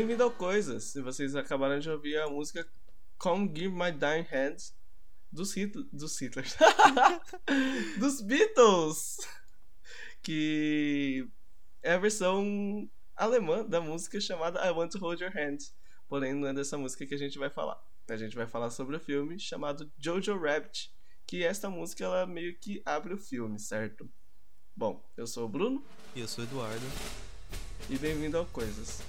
Bem-vindo ao Coisas. Se vocês acabaram de ouvir a música Come Give My Dying Hands dos, Hit dos Hitlers. dos Beatles! Que é a versão alemã da música chamada I Want to Hold Your Hand. Porém, não é dessa música que a gente vai falar. A gente vai falar sobre o filme chamado Jojo Rabbit, que esta música ela meio que abre o filme, certo? Bom, eu sou o Bruno. E eu sou o Eduardo. E bem-vindo ao Coisas.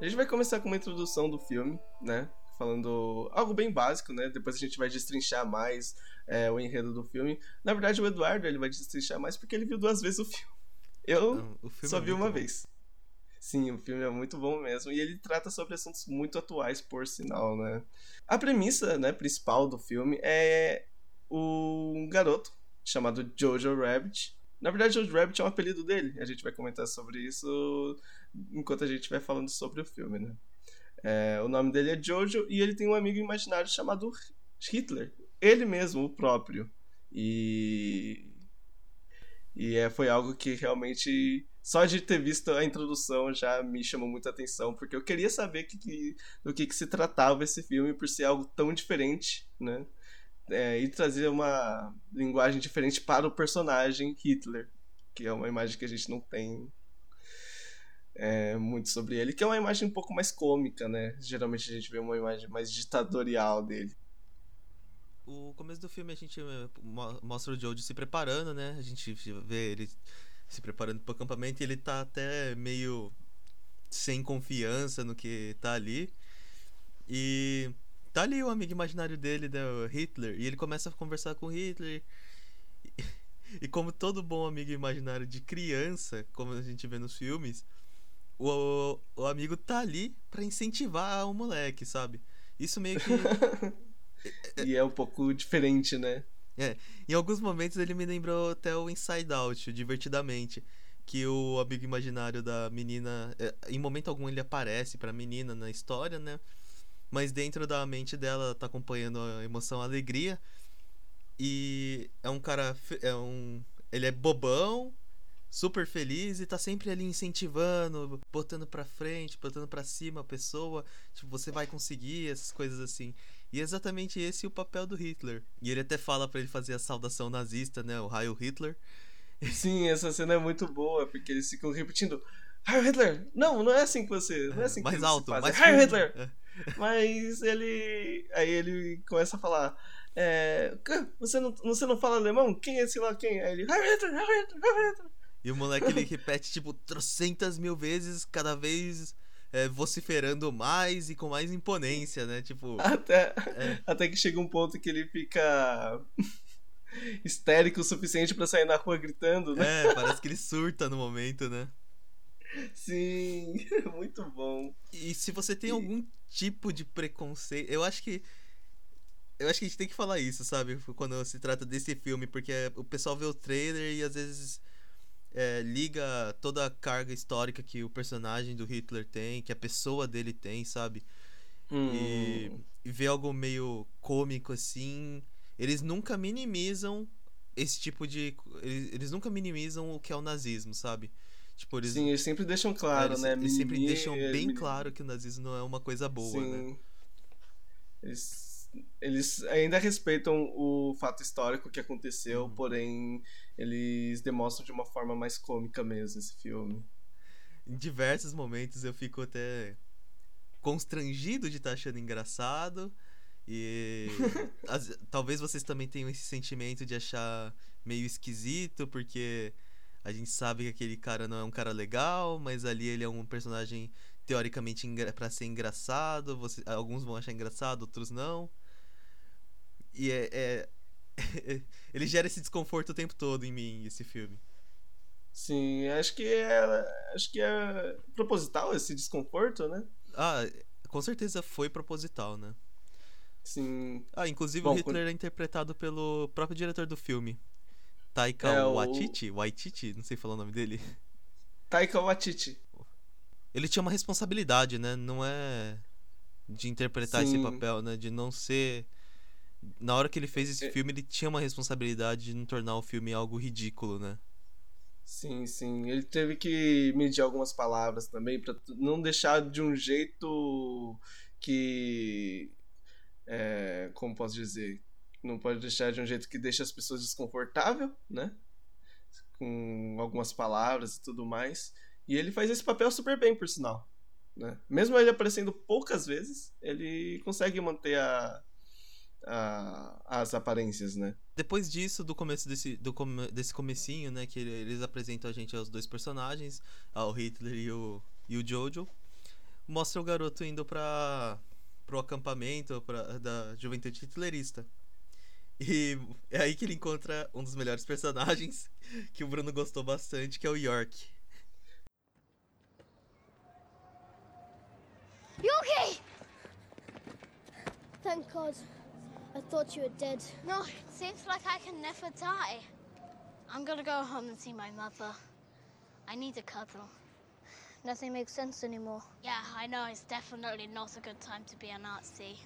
A gente vai começar com uma introdução do filme, né? Falando algo bem básico, né? Depois a gente vai destrinchar mais é, o enredo do filme. Na verdade, o Eduardo ele vai destrinchar mais porque ele viu duas vezes o filme. Eu Não, filme só é vi uma bom. vez. Sim, o filme é muito bom mesmo. E ele trata sobre assuntos muito atuais, por sinal, né? A premissa né, principal do filme é um garoto chamado Jojo Rabbit. Na verdade, Jojo Rabbit é um apelido dele. A gente vai comentar sobre isso enquanto a gente vai falando sobre o filme, né? É, o nome dele é Jojo e ele tem um amigo imaginário chamado Hitler. Ele mesmo, o próprio. E. E é, foi algo que realmente. Só de ter visto a introdução já me chamou muita atenção, porque eu queria saber que, que, do que, que se tratava esse filme por ser algo tão diferente, né? É, e trazer uma linguagem diferente para o personagem Hitler, que é uma imagem que a gente não tem é, muito sobre ele, que é uma imagem um pouco mais cômica, né? Geralmente a gente vê uma imagem mais ditatorial dele. O começo do filme a gente eh, mostra o Joe se preparando, né? A gente vê ele se preparando para o acampamento e ele tá até meio sem confiança no que tá ali. E tá ali o amigo imaginário dele, né, o Hitler, e ele começa a conversar com Hitler. E, como todo bom amigo imaginário de criança, como a gente vê nos filmes, o, o amigo tá ali para incentivar o moleque, sabe? Isso meio que. e é um pouco diferente, né? É. Em alguns momentos ele me lembrou até o Inside Out, divertidamente. Que o amigo imaginário da menina. É, em momento algum ele aparece pra menina na história, né? Mas dentro da mente dela tá acompanhando a emoção, a alegria. E é um cara. É um. Ele é bobão, super feliz e tá sempre ali incentivando, botando pra frente, botando pra cima a pessoa, tipo, você vai conseguir, essas coisas assim. E é exatamente esse o papel do Hitler. E ele até fala para ele fazer a saudação nazista, né, o Heil Hitler. Sim, essa cena é muito boa, porque eles ficam repetindo Heil Hitler! Não, não é assim que você. Não é assim mais que alto, faz. mais Heil Hitler! É. Mas ele. Aí ele começa a falar. É, você, não, você não fala alemão? Quem é esse lá? Quem? Aí ele. Heil Hitler! Heil Hitler! Heil Hitler! E o moleque ele repete, tipo, trocentas mil vezes, cada vez é, vociferando mais e com mais imponência, né? Tipo. Até, é. até que chega um ponto que ele fica histérico o suficiente para sair na rua gritando, né? É, parece que ele surta no momento, né? Sim, muito bom. E se você tem e... algum tipo de preconceito, eu acho que eu acho que a gente tem que falar isso, sabe? Quando se trata desse filme, porque o pessoal vê o trailer e às vezes é, liga toda a carga histórica que o personagem do Hitler tem, que a pessoa dele tem, sabe? Hum. E, e vê algo meio cômico assim. Eles nunca minimizam esse tipo de. Eles, eles nunca minimizam o que é o nazismo, sabe? Tipo, eles, Sim, eles sempre deixam claro, é, eles, né? Eles sempre deixam bem claro que o nazismo não é uma coisa boa, né? Sim. né? Eles eles ainda respeitam o fato histórico que aconteceu, uhum. porém eles demonstram de uma forma mais cômica mesmo esse filme. Em diversos momentos eu fico até constrangido de estar tá achando engraçado e as, talvez vocês também tenham esse sentimento de achar meio esquisito porque a gente sabe que aquele cara não é um cara legal, mas ali ele é um personagem teoricamente para ser engraçado. Você, alguns vão achar engraçado, outros não. E é, é ele gera esse desconforto o tempo todo em mim, esse filme. Sim, acho que é, acho que é proposital esse desconforto, né? Ah, com certeza foi proposital, né? Sim. Ah, inclusive Bom, o Hitler quando... é interpretado pelo próprio diretor do filme. Taika é, Waititi? O... Waititi? Não sei falar o nome dele. Taika Waititi. Ele tinha uma responsabilidade, né? Não é de interpretar Sim. esse papel, né? De não ser. Na hora que ele fez esse é... filme, ele tinha uma responsabilidade de não tornar o filme algo ridículo, né? Sim, sim. Ele teve que medir algumas palavras também para não deixar de um jeito que. É, como posso dizer? Não pode deixar de um jeito que deixa as pessoas desconfortáveis, né? Com algumas palavras e tudo mais. E ele faz esse papel super bem, por sinal. Né? Mesmo ele aparecendo poucas vezes, ele consegue manter a, a, as aparências, né? Depois disso, do começo desse, do come, desse comecinho, né, que eles apresentam a gente aos dois personagens, ao Hitler e o, e o Jojo, mostra o garoto indo para pro acampamento pra, da juventude hitlerista. E é aí que ele encontra um dos melhores personagens que o Bruno gostou bastante, que é o York. Yorkie! Thank God. I thought you were dead. No, it seems like I can never die. I'm gonna go home and see my mother. I need a cuddle. Nothing makes sense anymore. Yeah, I know. It's definitely not a good time to be a Nazi.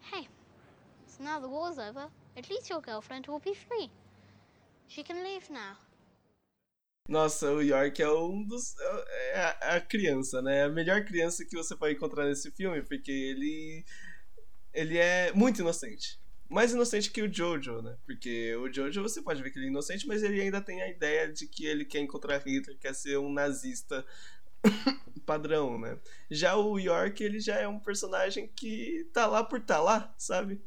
Hey, so now the war's over, at least your girlfriend will be free. She can leave now. Nossa, o York é um dos. É a, é a criança, né? A melhor criança que você pode encontrar nesse filme, porque ele ele é muito inocente. Mais inocente que o Jojo, né? Porque o Jojo você pode ver que ele é inocente, mas ele ainda tem a ideia de que ele quer encontrar Hitler, quer ser um nazista padrão, né? Já o York, ele já é um personagem que tá lá por tá lá, sabe?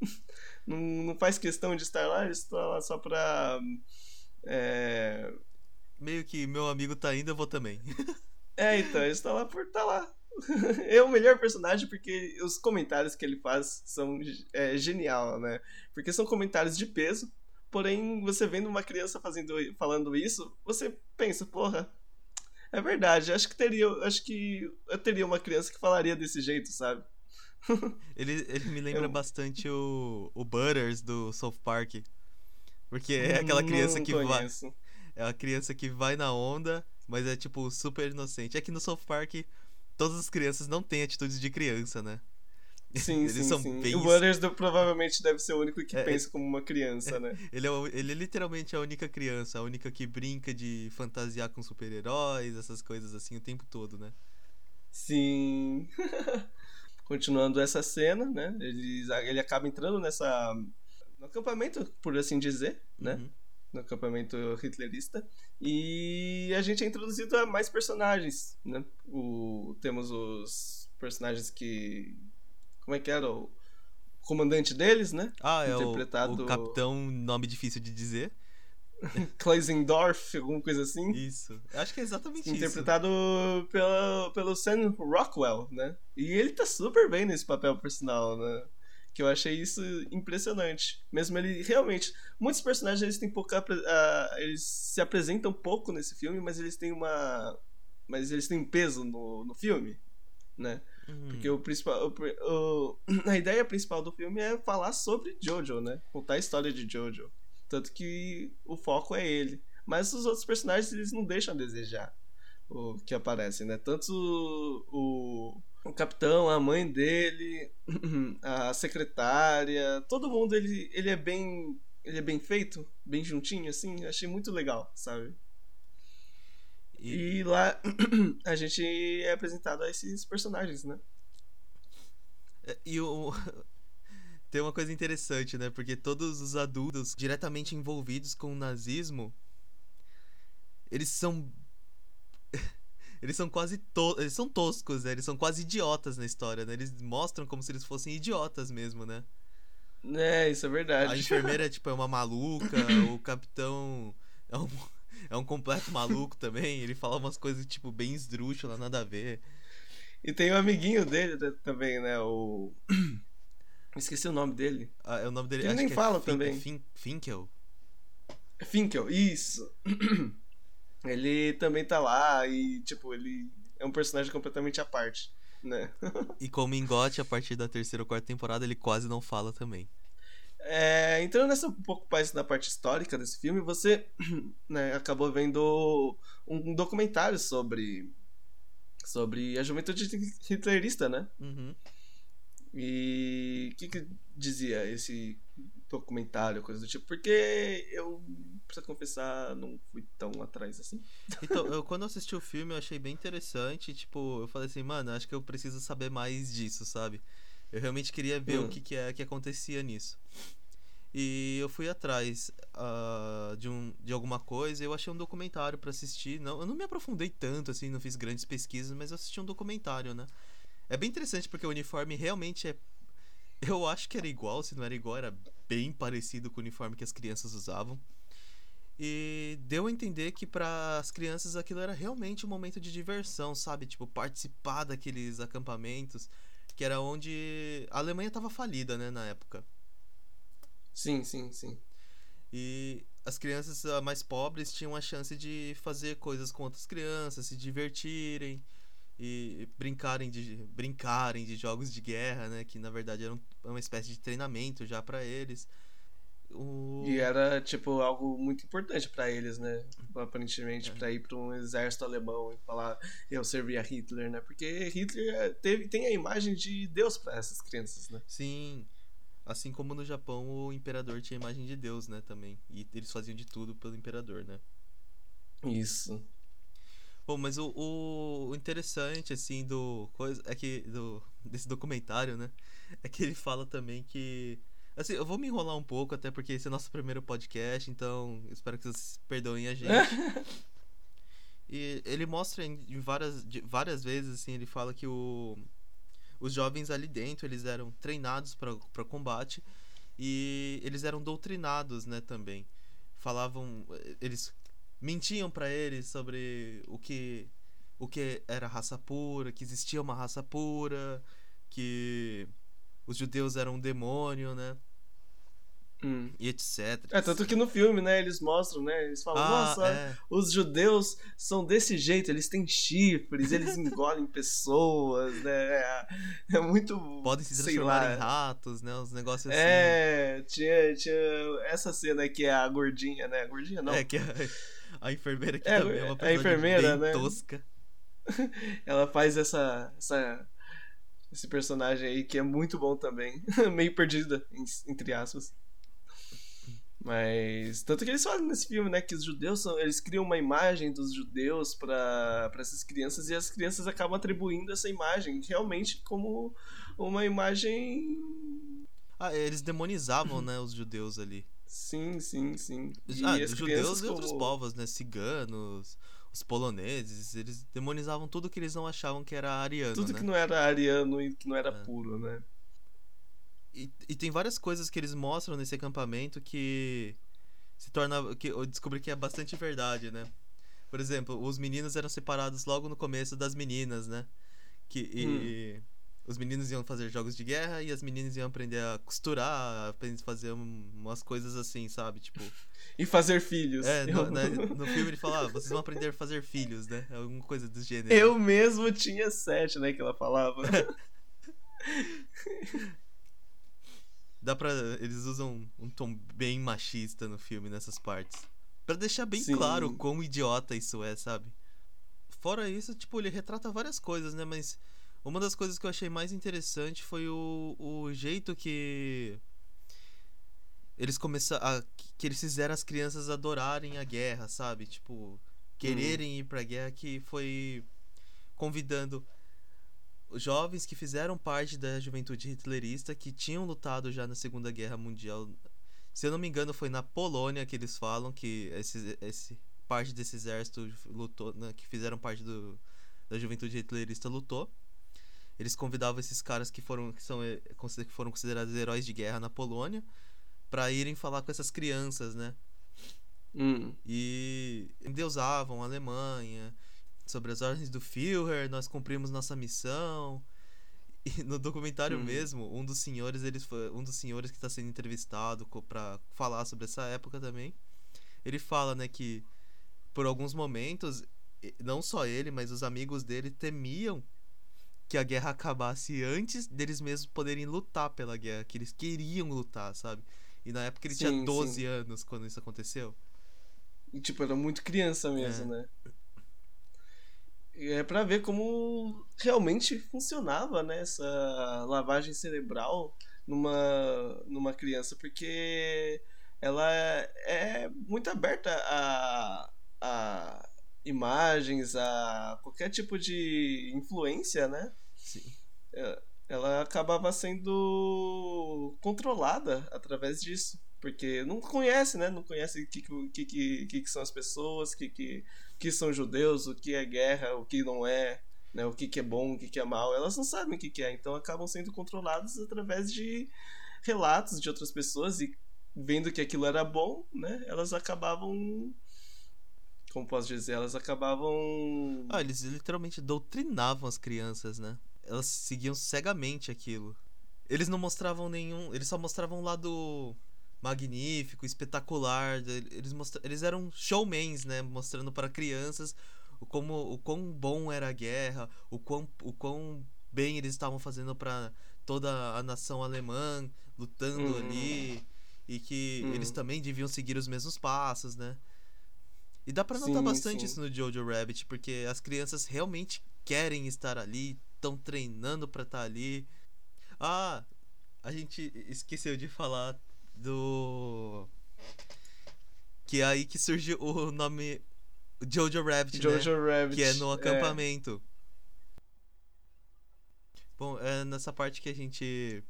não, não faz questão de estar lá, ele está lá só pra. É... Meio que meu amigo tá indo, eu vou também. é, então, ele está lá por tá lá. é o melhor personagem porque os comentários que ele faz são é, genial, né? Porque são comentários de peso, porém você vendo uma criança fazendo, falando isso, você pensa, porra, é verdade. Acho que teria, acho que eu teria uma criança que falaria desse jeito, sabe? ele, ele me lembra eu... bastante o, o Butters do South Park. Porque é aquela criança que vai. É a criança que vai na onda, mas é tipo super inocente. É que no South Park todas as crianças não têm atitudes de criança, né? Sim, Eles sim, são sim. Bem... O Butters provavelmente deve ser o único que é, pensa como uma criança, né? Ele é, ele é literalmente a única criança, a única que brinca de fantasiar com super-heróis, essas coisas assim, o tempo todo, né? Sim. Continuando essa cena, né? Ele, ele acaba entrando nessa. no acampamento, por assim dizer, né? Uhum no acampamento hitlerista. E a gente é introduzido a mais personagens, né? O, temos os personagens que... Como é que era? O comandante deles, né? Ah, é Interpretado... o, o capitão, nome difícil de dizer. Kleisendorf, alguma coisa assim. Isso. Acho que é exatamente Interpretado isso. Interpretado pelo, pelo Sam Rockwell, né? E ele tá super bem nesse papel, por sinal, né? Que eu achei isso impressionante. Mesmo ele realmente, muitos personagens eles têm pouca uh, eles se apresentam pouco nesse filme, mas eles têm uma mas eles têm peso no, no filme, né? Uhum. Porque o principal o, o, a ideia principal do filme é falar sobre Jojo, né? Contar a história de Jojo. Tanto que o foco é ele. Mas os outros personagens eles não deixam a desejar o que aparecem, né? Tanto o, o o capitão, a mãe dele, a secretária, todo mundo ele, ele é bem ele é bem feito, bem juntinho assim, achei muito legal, sabe? E, e lá a gente é apresentado a esses personagens, né? É, e o tem uma coisa interessante, né? Porque todos os adultos diretamente envolvidos com o nazismo eles são eles são quase to eles são toscos, né? Eles são quase idiotas na história, né? Eles mostram como se eles fossem idiotas mesmo, né? É, isso é verdade. A enfermeira, tipo, é uma maluca, o capitão é um, é um completo maluco também. Ele fala umas coisas, tipo, bem esdrúxulas, nada a ver. E tem um amiguinho dele também, né? O. Esqueci o nome dele. Ah, é o nome dele. Ele nem é fala também. Fin Finkel. Finkel, isso. ele também tá lá e, tipo, ele é um personagem completamente à parte, né? e como engote, a partir da terceira ou quarta temporada, ele quase não fala também. É, entrando nessa um pouco mais na parte histórica desse filme, você né, acabou vendo um documentário sobre sobre a juventude hitlerista, né? Uhum. E o que, que dizia esse documentário, coisa do tipo? Porque eu, preciso confessar, não fui tão atrás assim. Então, eu, quando eu assisti o filme, eu achei bem interessante. Tipo, eu falei assim, mano, acho que eu preciso saber mais disso, sabe? Eu realmente queria ver Hum. o que, que é que acontecia nisso. E eu fui atrás ah, de, um, de alguma coisa eu achei um documentário pra assistir. Não, eu não me aprofundei tanto, assim, não fiz grandes pesquisas, mas eu assisti um documentário, né? É bem interessante porque o uniforme realmente é. Eu acho que era igual, se não era igual, era bem parecido com o uniforme que as crianças usavam. E deu a entender que para as crianças aquilo era realmente um momento de diversão, sabe? Tipo, participar daqueles acampamentos, que era onde a Alemanha estava falida, né, na época. Sim, sim, sim. E as crianças mais pobres tinham a chance de fazer coisas com outras crianças, se divertirem e brincarem de brincarem de jogos de guerra, né, que na verdade eram uma espécie de treinamento já para eles. O... E era, tipo, algo muito importante pra eles, né? Aparentemente, É. pra ir pra um exército alemão e falar eu servi a Hitler, né? Porque Hitler é, teve, tem a imagem de Deus pra essas crianças, né? Sim. Assim como no Japão o imperador tinha a imagem de Deus, né, também. E eles faziam de tudo pelo imperador, né? Isso. Bom, mas o, o interessante, assim, do coisa é que do desse documentário, né, é que ele fala também que assim, eu vou me enrolar um pouco até porque esse é nosso primeiro podcast, então espero que vocês perdoem a gente. E ele mostra em várias, de várias vezes, assim, ele fala que o, os jovens ali dentro, eles eram treinados para combate e eles eram doutrinados, né, também. Falavam, eles mentiam para eles sobre o que o que era raça pura, que existia uma raça pura, que os judeus eram um demônio, né, Hum. e etc. É, tanto que no filme, né, eles mostram, né? Eles falam, Ah, nossa, é. os judeus são desse jeito, eles têm chifres, eles engolem pessoas, né? É, é muito. Podem se transformar em ratos, né? Uns negócios assim. É, tinha, tinha essa cena que é a gordinha, né? A gordinha não. É, que a, a enfermeira que É, também é uma a personagem enfermeira, bem né? tosca. Ela faz essa, essa. Esse personagem aí que é muito bom também. Meio perdida, entre aspas. Mas. Tanto que eles falam nesse filme, né? Que os judeus são. Eles criam uma imagem dos judeus pra essas crianças e as crianças acabam atribuindo essa imagem realmente como uma imagem. Ah, eles demonizavam, né, os judeus ali. Sim, sim, sim. E ah, as os judeus crianças e outros como- povos, né? Ciganos, os poloneses, eles demonizavam tudo que eles não achavam que era ariano, Tudo né? que não era ariano e que não era É. puro, né? E, e tem várias coisas que eles mostram nesse acampamento que se torna que eu descobri que é bastante verdade, né? Por exemplo, os meninos eram separados logo no começo das meninas, né? Que e os meninos iam fazer jogos de guerra e as meninas iam aprender a costurar, aprender a fazer um- umas coisas assim, sabe? Tipo, E fazer filhos. é, eu, no, né, no filme ele fala, ah, vocês vão aprender a fazer filhos, né? Alguma coisa do gênero. eu mesmo tinha sete, né? Que ela falava. Dá pra. Eles usam um tom bem machista no filme nessas partes. Pra deixar bem Sim. claro quão idiota isso é, sabe? Fora isso, tipo, ele retrata várias coisas, né? Mas uma das coisas que eu achei mais interessante foi o, o jeito que. Eles começaram. Que eles fizeram as crianças adorarem a guerra, sabe? Tipo, quererem ir pra guerra, que foi convidando os jovens que fizeram parte da juventude hitlerista que tinham lutado já na Segunda Guerra Mundial. Se eu não me engano, foi na Polônia que eles falam que esse, esse parte desse exército lutou, né, que fizeram parte do, da juventude hitlerista lutou. Eles convidavam esses caras que foram que são eh, que foram considerados heróis de guerra na Polônia para irem falar com essas crianças, né? Hum. e endeusavam a Alemanha sobre as ordens do Führer, nós cumprimos nossa missão. E no documentário Uhum. mesmo, um dos senhores, eles foi- um dos senhores que está sendo entrevistado para falar sobre essa época também, ele fala, né, que por alguns momentos, não só ele, mas os amigos dele temiam que a guerra acabasse antes deles mesmos poderem lutar pela guerra, que eles queriam lutar, sabe? E na época ele Sim, tinha 12 sim. anos quando isso aconteceu. E, tipo, era muito criança mesmo, É. né? é para ver como realmente funcionava né, essa lavagem cerebral numa, numa criança, porque ela é muito aberta a, a imagens, a qualquer tipo de influência, né? Sim. É, ela acabava sendo controlada através disso. Porque não conhece, né? Não conhece o que, que, que, que, são as pessoas, o que, que, que são judeus, o que é guerra, o que não é, né? o que, que é bom, o que, que é mal. Elas não sabem o que, que é, então acabam sendo controladas através de relatos de outras pessoas e vendo que aquilo era bom, né? Elas acabavam como posso dizer, elas acabavam. Ah, eles literalmente doutrinavam as crianças, né? Elas seguiam cegamente aquilo. Eles não mostravam nenhum. Eles só mostravam um lado magnífico, espetacular. Eles, mostra... eles eram showmans, né? Mostrando para crianças o, como, o quão bom era a guerra, o quão, o quão bem eles estavam fazendo para toda a nação alemã lutando uhum. ali. E que uhum. eles também deviam seguir os mesmos passos, né? E dá pra notar sim, bastante sim. isso no Jojo Rabbit, porque as crianças realmente querem estar ali, estão treinando para estar tá ali. Ah, a gente esqueceu de falar do. Que é aí que surge o nome Jojo Rabbit, Jojo né? Rabbit. Que é no acampamento. É. Bom, é nessa parte que a gente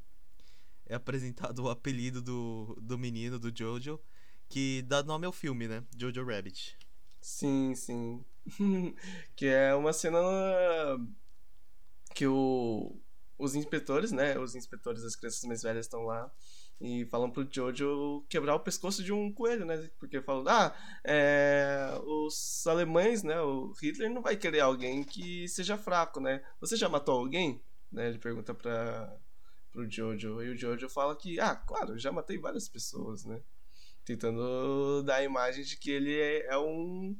é apresentado o apelido do, do menino, do Jojo, que dá nome ao filme, né? Jojo Rabbit. Sim, sim. que é uma cena que o, os inspetores, né? Os inspetores das crianças mais velhas estão lá e falam pro Jojo quebrar o pescoço de um coelho, né? Porque falam, ah, é, os alemães, né? O Hitler não vai querer alguém que seja fraco, né? Você já matou alguém? Né? Ele pergunta para pro Jojo e o Jojo fala que, ah, claro, já matei várias pessoas, né? Tentando dar a imagem de que ele é, é um,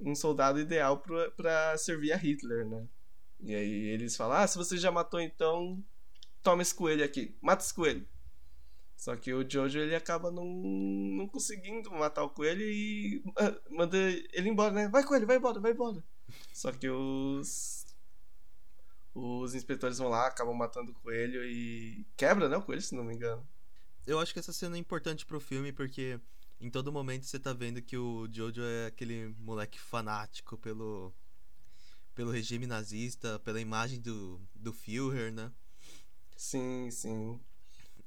um soldado ideal para servir a Hitler, né? E aí eles falam: Ah, se você já matou, então toma esse coelho aqui, mata esse coelho. Só que o Jojo ele acaba não, não conseguindo matar o coelho e uh, manda ele embora, né? Vai coelho, vai embora, vai embora. Só que os os inspetores vão lá, acabam matando o coelho e quebra, né, o coelho, se não me engano eu acho que essa cena é importante pro filme porque em todo momento você tá vendo que o Jojo é aquele moleque fanático pelo pelo regime nazista, pela imagem do, do Führer, né? Sim, sim.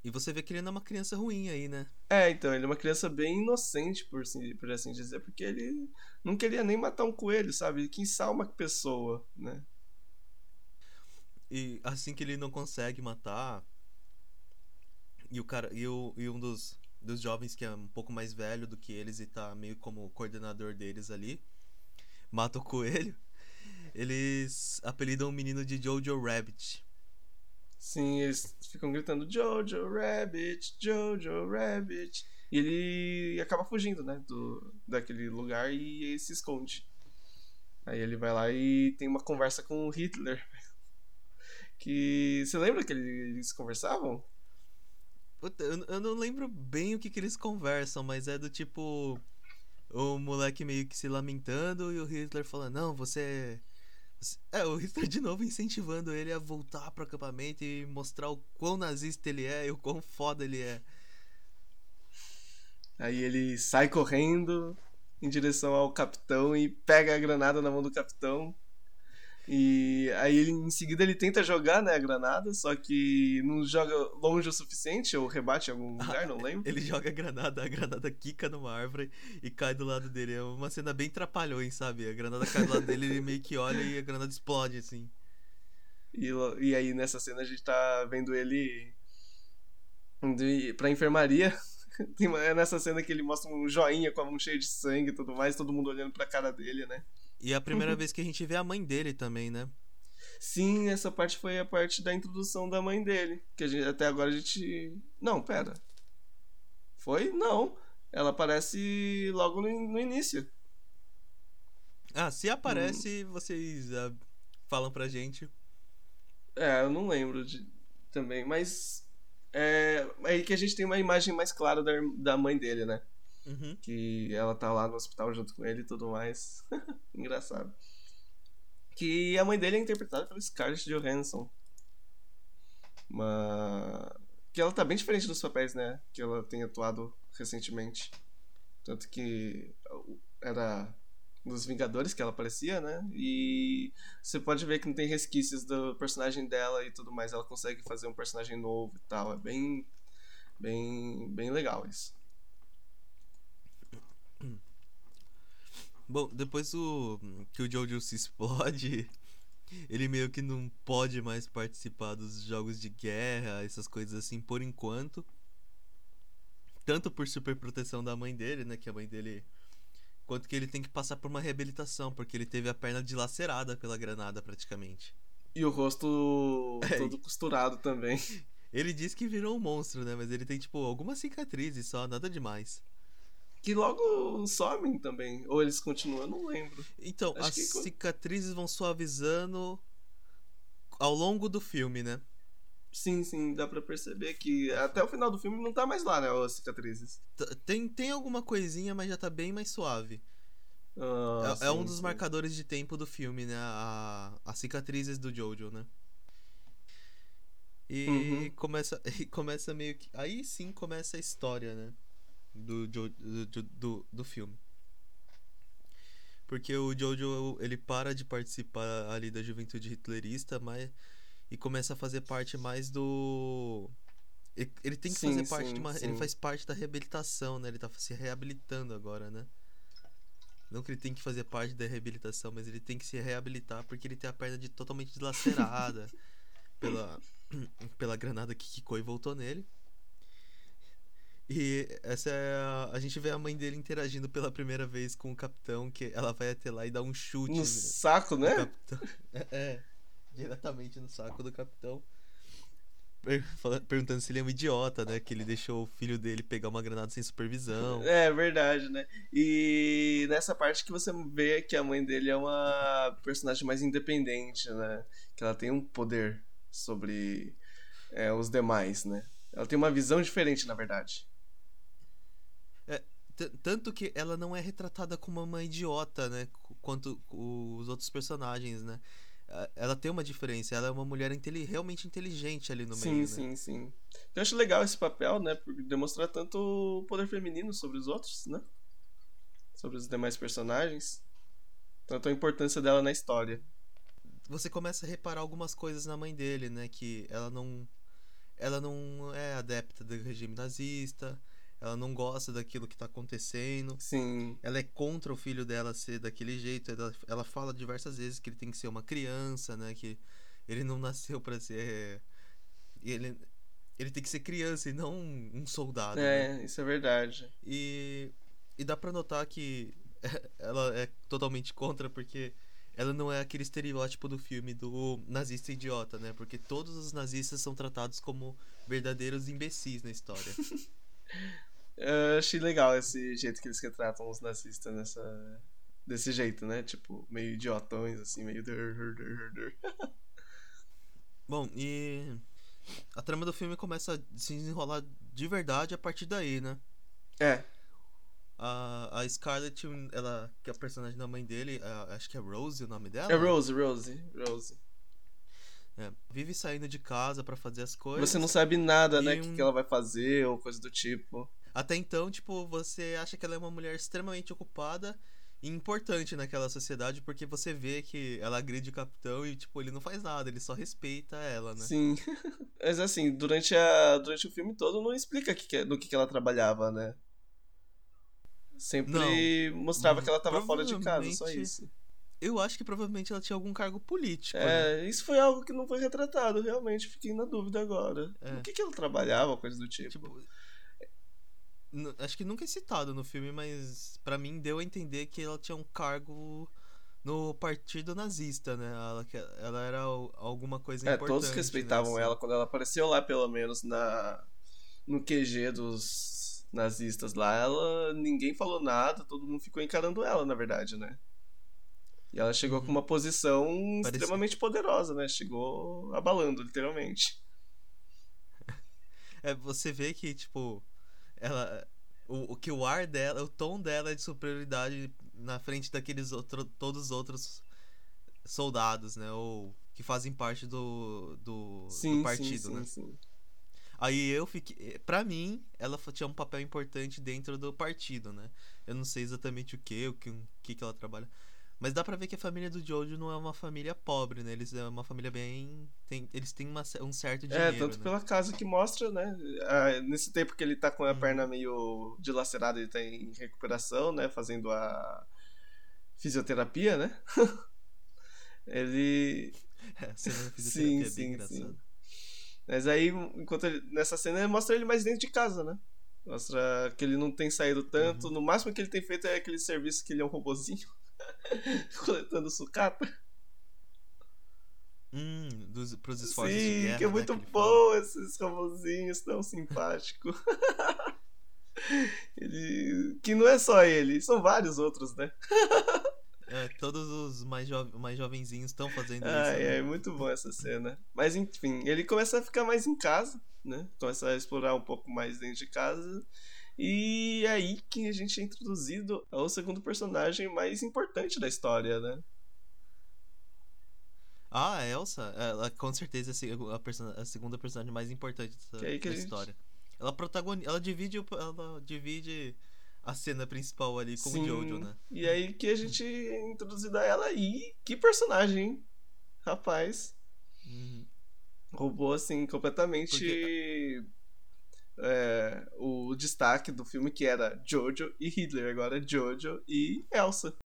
E você vê que ele não é uma criança ruim aí, né? É, então, ele é uma criança bem inocente, por assim, por assim dizer, porque ele não queria nem matar um coelho, sabe? Ele quis uma pessoa, né? E assim que ele não consegue matar, e o cara e, o, e um dos, dos jovens que é um pouco mais velho do que eles e tá meio como coordenador deles ali, mata o coelho. Eles apelidam o menino de Jojo Rabbit. Sim, eles ficam gritando Jojo Rabbit, Jojo Rabbit. E ele acaba fugindo, né, do, daquele lugar e se esconde. Aí ele vai lá e tem uma conversa com o Hitler. Que. Você lembra que eles conversavam? Eu, não lembro bem o que, que eles conversam, mas é do tipo. O moleque meio que se lamentando e o Hitler falando: Não, você. É, o Hitler de novo incentivando ele a voltar pro acampamento e mostrar o quão nazista ele é e o quão foda ele é. Aí ele sai correndo em direção ao capitão e pega a granada na mão do capitão. E aí ele, em seguida ele tenta jogar, né, a granada, só que não joga longe o suficiente, ou rebate em algum lugar, não lembro. ele joga a granada, a granada quica numa árvore e cai do lado dele. É uma cena bem trapalhões, sabe? A granada cai do lado dele, ele meio que olha e a granada explode, assim. E, e aí nessa cena a gente tá vendo ele indo pra enfermaria. Tem é nessa cena que ele mostra um joinha com a mão cheia de sangue e tudo mais, todo mundo olhando pra cara dele, né? E é a primeira uhum. vez que a gente vê a mãe dele também, né? Sim, essa parte foi a parte da introdução da mãe dele. Que a gente, até agora a gente. Não, pera. Foi? Não. Ela aparece logo no, no início. Ah, se aparece, hum. vocês uh, falam pra gente. É, eu não lembro de, também, mas. É, é aí que a gente tem uma imagem mais clara da, da mãe dele, né? Uhum. Que ela tá lá no hospital junto com ele e tudo mais. Engraçado. Que a mãe dele é interpretada pela Scarlett Johansson. Uma... Que ela tá bem diferente dos papéis, né? Que ela tem atuado recentemente. Tanto que era nos Vingadores que ela aparecia, né? E você pode ver que não tem resquícios do personagem dela e tudo mais. Ela consegue fazer um personagem novo e tal. É bem, bem, bem legal isso. Bom, depois o, que o Jojo se explode, ele meio que não pode mais participar dos jogos de guerra, essas coisas assim, por enquanto. Tanto por super proteção da mãe dele, né? Que a mãe dele. Quanto que ele tem que passar por uma reabilitação, porque ele teve a perna dilacerada pela granada, praticamente. E o rosto É. todo costurado também. Ele diz que virou um monstro, né? Mas ele tem, tipo, algumas cicatrizes só, nada demais. Que logo somem também. Ou eles continuam, eu não lembro. Então, Acho as que cicatrizes vão suavizando ao longo do filme, né? Sim, sim, dá pra perceber que até o final do filme não tá mais lá, né? As cicatrizes. Tem, tem alguma coisinha, mas já tá bem mais suave. Ah, é, é um sim, dos sim. marcadores de tempo do filme, né? A, as cicatrizes do Jojo, né? E Uhum. começa, e começa meio que. Aí sim começa a história, né? Do, do, do, do, filme. Porque o Jojo, ele para de participar ali da juventude hitlerista, mas. E começa a fazer parte mais do. Ele, ele tem que Sim, fazer parte sim, de uma. Ele sim. faz parte da reabilitação, né? Ele tá se reabilitando agora, né? Não que ele tem que fazer parte da reabilitação, mas ele tem que se reabilitar porque ele tem a perna de, totalmente dilacerada pela, pela granada que quicou e voltou nele. E essa é a, a gente vê a mãe dele interagindo pela primeira vez com o capitão, que ela vai até lá e dá um chute No saco, né? capitão. É, é, diretamente no saco do capitão. Per- perguntando se ele é um idiota, né? Que ele deixou o filho dele pegar uma granada sem supervisão. É verdade, né? E nessa parte que você vê que a mãe dele é uma personagem mais independente, né? Que ela tem um poder sobre é, os demais, né? Ela tem uma visão diferente, na verdade. Tanto que ela não é retratada como uma idiota, né? qu- Quanto os outros personagens, né? Ela tem uma diferença, ela é uma mulher realmente inteligente ali no sim, meio, né? sim, sim. Eu acho legal esse papel, né? Por demonstrar tanto o poder feminino sobre os outros, né? Sobre os demais personagens. Tanto a importância dela na história. Você começa a reparar algumas coisas na mãe dele, né? Que ela não. Ela não é adepta do regime nazista, ela não gosta daquilo que tá acontecendo. Sim. Ela é contra o filho dela ser daquele jeito. Ela, ela fala diversas vezes que ele tem que ser uma criança, né? Que ele não nasceu pra ser. Ele, ele tem que ser criança e não um, soldado. né? É, isso é verdade. E, e dá pra notar que ela é totalmente contra porque ela não é aquele estereótipo do filme do nazista idiota, né? Porque todos os nazistas são tratados como verdadeiros imbecis na história. Eu achei legal esse jeito que eles retratam os nazistas nessa. Desse jeito, né? Tipo, meio idiotões, assim, meio. Bom, e a trama do filme começa a se desenrolar de verdade a partir daí, né? É, A, a Scarlett, ela, que é a personagem da mãe dele, a- acho que é Rose o nome dela. é Rose, Rose, Rose. É, vive saindo de casa pra fazer as coisas. Você não sabe nada, né? O que, um- que ela vai fazer ou coisa do tipo. Até então, tipo, você acha que ela é uma mulher extremamente ocupada e importante naquela sociedade, porque você vê que ela agride o capitão e, tipo, ele não faz nada, ele só respeita ela, né? Sim. Mas assim, durante, a, durante o filme todo não explica que que- no que, que ela trabalhava, né? Sempre mostrava Hum, que ela tava fora de casa, só isso. Eu acho que provavelmente ela tinha algum cargo político, né? É, isso foi algo que não foi retratado, realmente. Fiquei na dúvida agora. É. No que, que ela trabalhava, coisa do tipo. Tipo, acho que nunca é citado no filme, mas pra mim deu a entender que ela tinha um cargo no partido nazista, né? Ela, ela era al- alguma coisa É, importante. todos respeitavam né? ela quando ela apareceu lá, pelo menos na no QG dos nazistas lá. Ela ninguém falou nada, todo mundo ficou encarando ela, na verdade, né? E ela chegou Uhum. com uma posição Parecia- extremamente poderosa, né? Chegou abalando, literalmente. É, você vê que, tipo, ela. O, o que o ar dela, o tom dela é de superioridade na frente daqueles outros, todos os outros soldados, né? Ou que fazem parte do, do, do Sim, sim, partido, sim, né? sim. Aí eu fiquei. Pra mim, ela tinha um papel importante dentro do partido, né? Eu não sei exatamente o que, o que, o que, que ela trabalha. Mas dá pra ver que a família do Jojo não é uma família pobre, né? Eles é uma família bem. Tem, eles têm uma um certo dinheiro. É, tanto né? pela casa que mostra, né? Ah, nesse tempo que ele tá com a Uhum. perna meio dilacerada, ele tá em recuperação, né? Fazendo a fisioterapia, né? ele. É, Sim, é bem sim, engraçada. sim. Mas aí, enquanto ele, nessa cena, ele mostra ele mais dentro de casa, né? Mostra que ele não tem saído tanto. Uhum. No máximo que ele tem feito é aquele serviço que ele é um robozinho. coletando sucata. Hum, dos, pros esforços de Sim, guerra, que é né, muito ele fala. bom esses robozinhos tão simpáticos. ele... Que não é só ele, são vários outros, né? É, todos os mais, jo mais jovenzinhos estão fazendo isso. Ai, né? é muito bom essa cena. Mas enfim, ele começa a ficar mais em casa, né? Começa a explorar um pouco mais dentro de casa. E é aí que a gente é introduzido ao segundo personagem mais importante da história, né? Ah, a Elsa, ela com certeza é a a, segunda personagem mais importante que da a gente- história. Ela protagoniza, ela divide, ela divide a cena principal ali com o Jojo, né? E aí que a gente é introduzido a ela. E que personagem, hein? Rapaz. Uhum. roubou assim completamente é, o destaque do filme que era Jojo e Hitler, agora é Jojo e Elsa.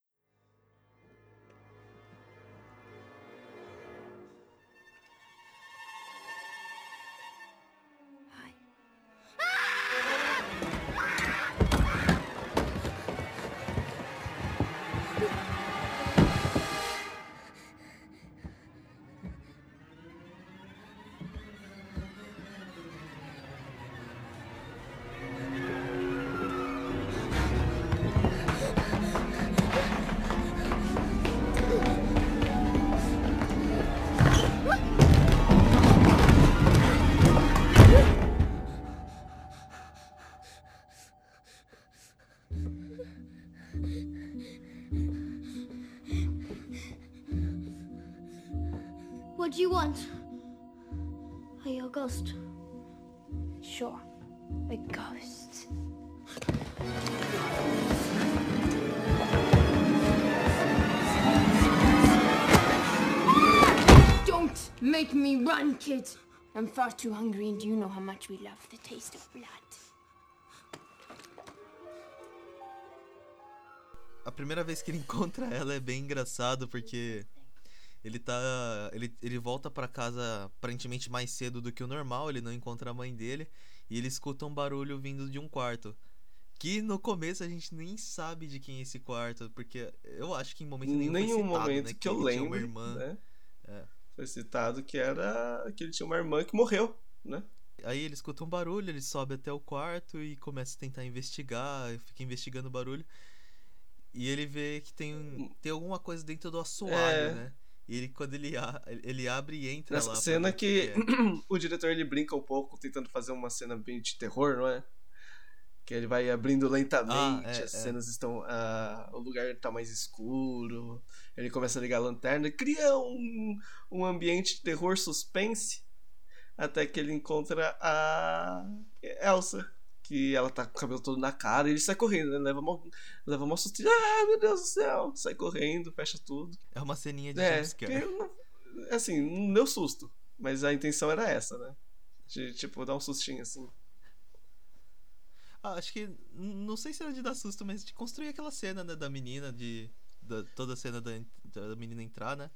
Ghost? Sure, a ghost. Don't make me run, kid. I'm far too hungry, and you know how much we love the taste of blood. A primeira vez que ele encontra ela é bem engraçado porque ele tá ele, ele volta pra casa aparentemente mais cedo do que o normal, ele não encontra a mãe dele e ele escuta um barulho vindo de um quarto. Que no começo a gente nem sabe de quem é esse quarto, porque eu acho que em momento nenhum, Nenhum citado, momento né, que eu ele tinha lembro, uma irmã. né? É. Foi citado que era que ele tinha uma irmã que morreu, né? Aí ele escuta um barulho, ele sobe até o quarto e começa a tentar investigar, fica investigando o barulho. E ele vê que tem, tem alguma coisa dentro do assoalho, É. né? E ele, quando ele, a- ele abre e entra Nessa lá. pra cena o que é. o diretor ele brinca um pouco tentando fazer uma cena bem de terror, não é? Que ele vai abrindo lentamente, Ah, é, as é. cenas estão. ah, o lugar tá mais escuro. Ele começa a ligar a lanterna, cria um, um ambiente de terror suspense. Até que ele encontra a Elsa. Que ela tá com o cabelo todo na cara e ele sai correndo, né? Leva mó, leva mó susto. Ah, meu Deus do céu! Sai correndo, fecha tudo. É uma ceninha de É, jumpscare. assim, não deu susto. Mas a intenção era essa, né? De, tipo, dar um sustinho assim. Ah, acho que. Não sei se era de dar susto, mas de construir aquela cena né, da menina, de. Da, toda a cena da, da menina entrar, né?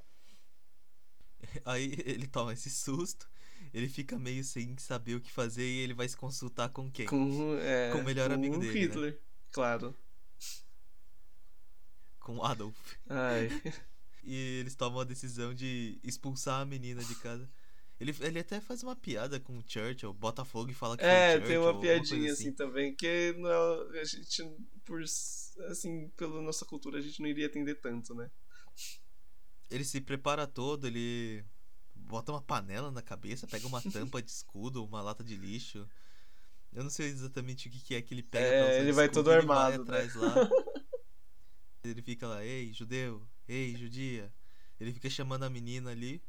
Aí ele toma esse susto, ele fica meio sem saber o que fazer e ele vai se consultar com quem? Com, é, Com o melhor com amigo o dele, né? Hitler, claro. Com Adolf. Ai. E eles tomam a decisão de expulsar a menina de casa. Ele, ele até faz uma piada com o Churchill, bota fogo e fala que É, foi o tem Churchill, uma alguma coisa piadinha assim também, que não, a gente, por, assim, pela nossa cultura, a gente não iria atender tanto, né? Ele se prepara todo, ele bota uma panela na cabeça, pega uma tampa de escudo, uma lata de lixo. Eu não sei exatamente o que que é que ele pega É, ele vai escudo, todo ele armado, vai né? lá. ele fica lá, ei, judeu, ei, judia, Ele fica chamando a menina ali.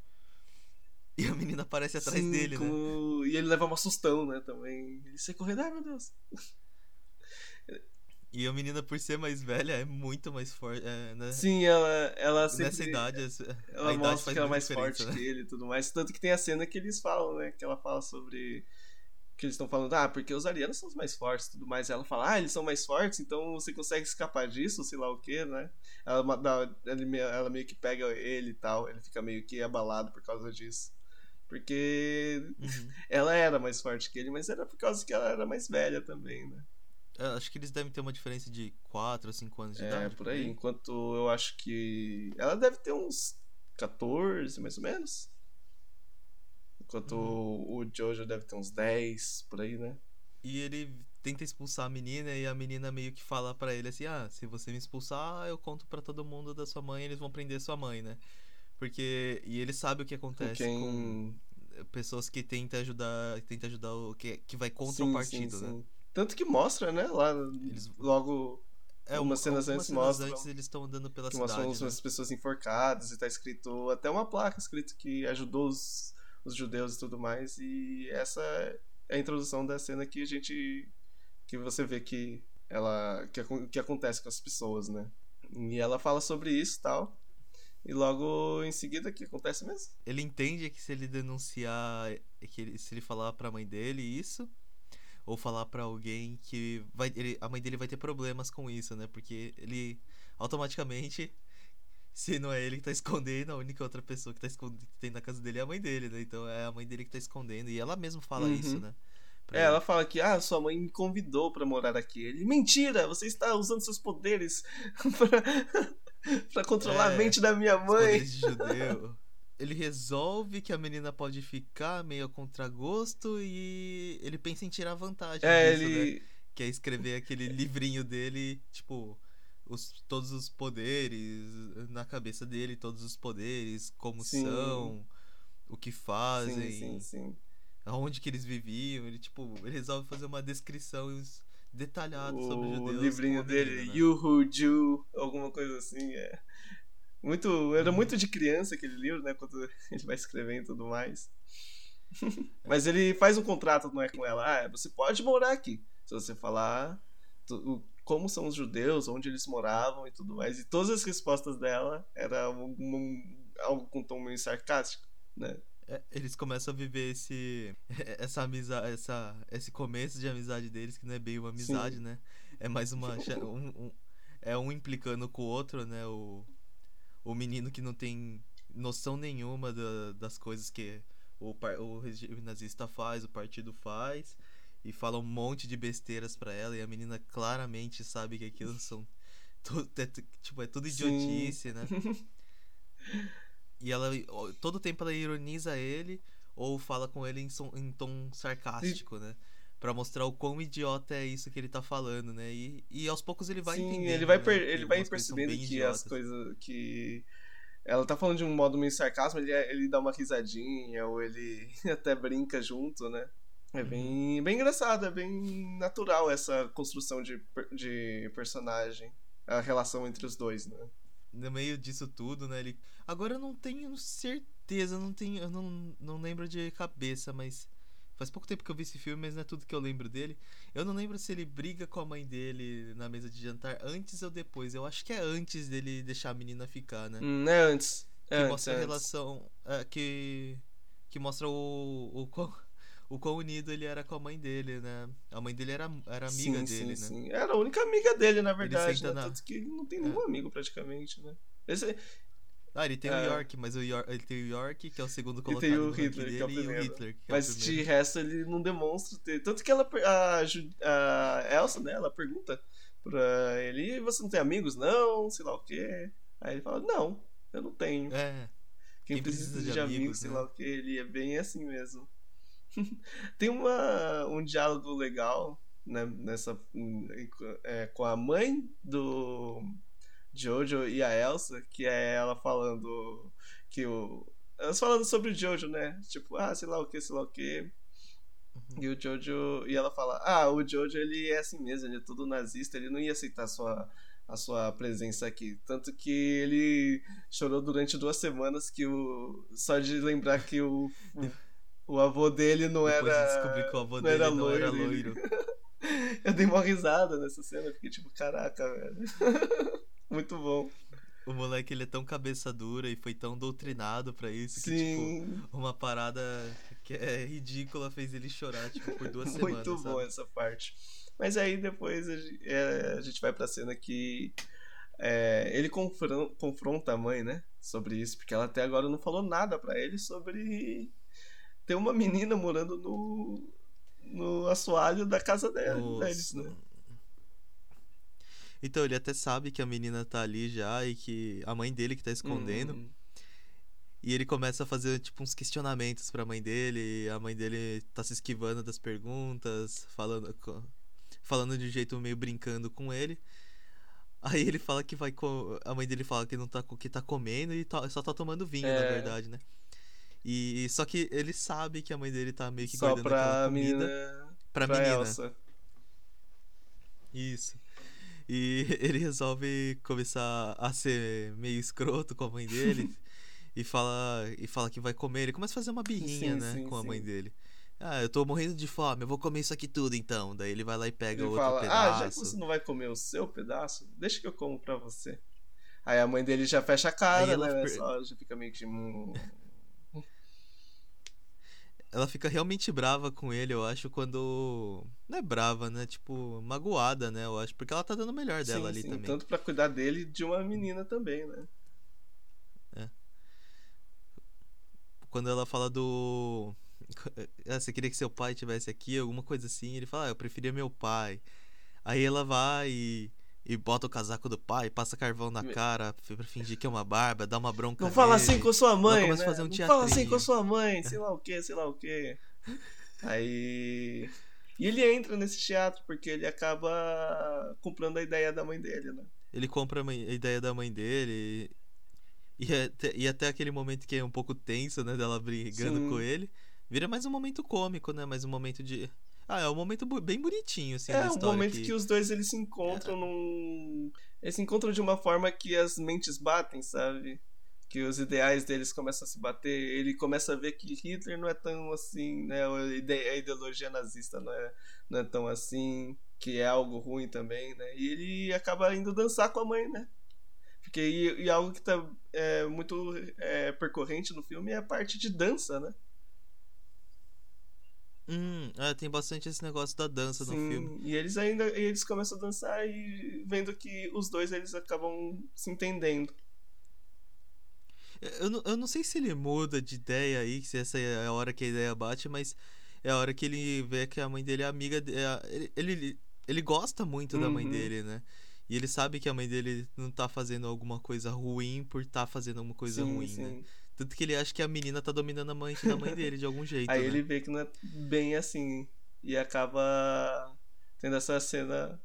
E a menina aparece atrás Sim, dele, né? como- E ele leva uma sustão, né, também. Ele sai correndo, ai meu Deus. E a menina, por ser mais velha, é muito mais forte. É, né? Sim, ela, ela sempre... Nessa idade, Ela a idade mostra que ela é mais forte né? que ele e tudo mais. Tanto que tem a cena que eles falam, né? Que ela fala sobre. Que eles estão falando, ah, porque os arianos são os mais fortes e tudo mais. Ela fala, ah, eles são mais fortes, então você consegue escapar disso, sei lá o que, né? Ela, ela meio que pega ele e tal, ele fica meio que abalado por causa disso. Porque Uhum. ela era mais forte que ele, mas era por causa que ela era mais velha também, né? É, acho que eles devem ter uma diferença de 4 ou 5 anos de É, idade. por aí. Enquanto eu acho que. Ela deve ter uns 14, mais ou menos. Enquanto Uhum. o Jojo deve ter uns 10, por aí, né? E ele tenta expulsar a menina e a menina meio que fala pra ele assim: "Ah, se você me expulsar, eu conto pra todo mundo da sua mãe, eles vão prender sua mãe, né?" Porque e ele sabe o que Com acontece com, quem. pessoas que tentam ajudar, tenta ajudar o que que vai contra Sim, o partido, sim, né? sim. Tanto que mostra, né? Lá Eles- logo É, Umas um- cenas antes cenas mostram- antes eles estão andando pela que cidade. mostram né? pessoas enforcadas e tá escrito até uma placa escrito que ajudou os, os judeus e tudo mais. E essa é a introdução da cena que a gente. que você vê que ela. que, que acontece com as pessoas, né? E ela fala sobre isso e tal. E logo em seguida, o que acontece mesmo? Ele entende que se ele denunciar, que ele- se ele falar pra mãe dele isso, ou falar pra alguém que vai, ele- a mãe dele vai ter problemas com isso, né? Porque ele automaticamente, se não é ele que tá escondendo, a única outra pessoa que tá escondendo, que tem na casa dele é a mãe dele, né? Então é a mãe dele que tá escondendo e ela mesma fala Uhum. isso, né? Pra É, ele. ela fala que, ah, sua mãe me convidou pra morar aqui. Ele, mentira, você está usando seus poderes pra, pra controlar É, a mente da minha Os mãe. poderes de judeu. Ele resolve que a menina pode ficar meio a contragosto e ele pensa em tirar vantagem É, disso, né? ele. Que é escrever aquele livrinho dele, tipo, os, todos os poderes na cabeça dele, todos os poderes, como Sim. são, o que fazem, Sim, sim, sim. aonde que eles viviam. Ele, tipo, ele resolve fazer uma descrição detalhada sobre os O judeus. livrinho a menina, dele, né? Yuhu Ju, alguma coisa assim. É. Muito, era muito de criança aquele livro, né? Quando ele vai escrevendo e tudo mais. Mas ele faz um contrato, não é com ela. Ah, você pode morar aqui. Se você falar tu- como são os judeus, onde eles moravam e tudo mais. E todas as respostas dela era um- um- algo com tom meio sarcástico, né? É, eles começam a viver esse essa amizade, essa esse começo de amizade deles que não é bem uma amizade, né? É mais uma um, um- é um implicando com o outro, né? O o menino que não tem noção nenhuma da- das coisas que o, o regime nazista faz, o partido faz e fala um monte de besteiras pra ela e a menina claramente sabe que aquilo são tudo, é, tipo, é tudo Sim. idiotice, né? E ela todo tempo ela ironiza ele ou fala com ele em, som- em tom sarcástico, né? Pra mostrar o quão idiota é isso que ele tá falando, né? E, e aos poucos ele vai Sim, entendendo. ele vai, né, ele vai percebendo que idiotas. as coisas que ela tá falando de um modo meio sarcasmo, ele, ele dá uma risadinha ou ele até brinca junto, né? É Uhum. bem, bem engraçado, é bem natural essa construção de, de personagem, a relação entre os dois, né? no meio disso tudo, né? Ele... Agora eu não tenho certeza, não tenho, eu não, não lembro de cabeça, mas faz pouco tempo que eu vi esse filme, mas não é tudo que eu lembro dele. Eu não lembro se ele briga com a mãe dele na mesa de jantar antes ou depois. Eu acho que é antes dele deixar a menina ficar, né? Hum, é antes. que É antes, mostra é a relação é, que que mostra o o quão, o quão unido ele era com a mãe dele, né? A mãe dele era, era amiga sim, dele, sim, né? sim. Era a única amiga dele, na verdade. Né? na- Tanto que ele não tem nenhum amigo praticamente, né? Esse, Ah, ele tem É. o York, mas o York, ele tem o York, que é o segundo E colocado tem o Hitler, que é o dele, e primeiro. Hitler, que é Mas o de primeiro. resto ele não demonstra ter. Tanto que ela, a, a Elsa, né, ela pergunta pra ele: "E você não tem amigos? Não, sei lá o quê. Aí ele fala: Não, eu não tenho. É, Quem, quem precisa, precisa de, de amigos, amigos, sei né? lá o que. Ele é bem assim mesmo. tem uma, um diálogo legal né, nessa, é, com a mãe do Jojo e a Elsa, que é ela falando que o. Elas falando sobre o Jojo, né? Tipo, ah, sei lá o que, sei lá o que. E o Jojo. E ela fala: Ah, o Jojo ele é assim mesmo, ele é todo nazista, ele não ia aceitar sua, a sua presença aqui. Tanto que ele chorou durante duas semanas que o. Só de lembrar que o. o, o avô dele não Depois era. de descobrir que o avô não dele era não era loiro, loiro. Eu dei uma risada nessa cena, fiquei tipo, caraca, velho. Muito bom. O moleque ele é tão cabeça dura e foi tão doutrinado pra isso que, Sim, tipo, uma parada que é ridícula fez ele chorar, tipo, por duas semanas. muito bom sabe? essa parte. Mas aí depois a gen- é, a gente vai pra cena que é, ele confron- confronta a mãe, né? Sobre isso, porque ela até agora não falou nada pra ele sobre ter uma menina morando no, no assoalho da casa dela, deles, né? Então, ele até sabe que a menina tá ali já e que a mãe dele que tá escondendo. Hum, E ele começa a fazer, tipo, uns questionamentos pra mãe dele. A mãe dele tá se esquivando das perguntas, falando, falando de um jeito meio brincando com ele. Aí ele fala que vai. Co... A mãe dele fala que não tá, que tá comendo e tá- só tá tomando vinho, na É. verdade, né? E só que ele sabe que a mãe dele tá meio que Só guardando aquela pra comida menina. pra, Pra menina. Elsa. Isso. E ele resolve começar a ser meio escroto com a mãe dele e fala e fala que vai comer. Ele começa a fazer uma birrinha, Sim, né, sim, com a mãe sim. dele. Ah, eu tô morrendo de fome, eu vou comer isso aqui tudo então. Daí ele vai lá e pega Ele outro fala, pedaço. ah, já que você não vai comer o seu pedaço, deixa que eu como pra você. Aí a mãe dele já fecha a cara, né? per- Só, já fica meio que. Ela fica realmente brava com ele, eu acho, quando. Não é brava, né? Tipo, magoada, né? Eu acho, porque ela tá dando o melhor dela sim, ali sim, também. Tanto pra cuidar dele e de uma menina também, né? quando ela fala do. Ah, você queria que seu pai tivesse aqui, alguma coisa assim. Ele fala, ah, eu preferia meu pai. Aí ela vai e, e bota o casaco do pai, passa carvão na cara pra fingir que é uma barba, dá uma bronca Não fala assim com sua mãe, né? a fazer um Não fala assim com sua mãe, sei lá o que, sei lá o que. Aí. E ele entra nesse teatro porque ele acaba comprando a ideia da mãe dele, né? Ele compra a ideia da mãe dele. E, e até, e até aquele momento que é um pouco tenso, né? Dela brigando Sim. com ele. Vira mais um momento cômico, né? Mais um momento de. Ah, é um momento bem bonitinho, assim, é um momento que... os dois eles se encontram num. Eles se encontram de uma forma que as mentes batem, sabe? Que os ideais deles começam a se bater. Ele começa a ver que Hitler não é tão assim, né? A ideologia nazista não é, não é tão assim. Que é algo ruim também, né? E ele acaba indo dançar com a mãe, né? Porque e, e algo que tá é, muito é, percorrente no filme é a parte de dança, né? Hum, é, tem bastante esse negócio da dança no Sim, filme. E eles ainda e eles começam a dançar e vendo que os dois eles acabam se entendendo. Eu, não- eu não sei se ele muda de ideia aí, se essa é a hora que a ideia bate, mas é a hora que ele vê que a mãe dele é amiga. é ele, ele, ele gosta muito da mãe Uhum. dele, né? E ele sabe que a mãe dele não tá fazendo alguma coisa ruim por tá fazendo alguma coisa sim, ruim, sim. né? Tanto que ele acha que a menina tá dominando a mente da mãe dele de algum jeito. Aí né? ele vê que não é bem assim e acaba tendo essa cena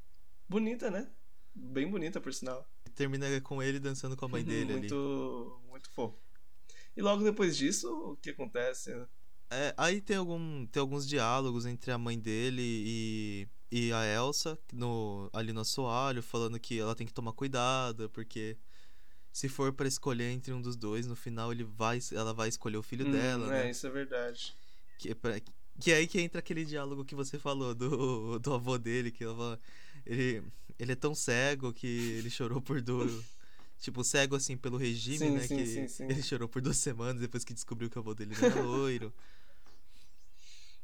bonita, né? Bem bonita por sinal. Termina com ele dançando com a mãe dele ali. muito muito fofo. E logo depois disso, o que acontece? É, aí tem, algum, tem alguns diálogos entre a mãe dele e, e a Elsa no, ali no assoalho, falando que ela tem que tomar cuidado, porque se for pra escolher entre um dos dois, no final ele vai, ela vai escolher o filho Hum, dela, é, né? isso é verdade. Que, é pra- que é aí que entra aquele diálogo que você falou do, do avô dele, que ela ele, ele é tão cego que ele chorou por duas. Tipo, cego assim pelo regime, Sim, né? sim, que sim, sim. ele chorou por duas semanas depois que descobriu que o avô dele era loiro.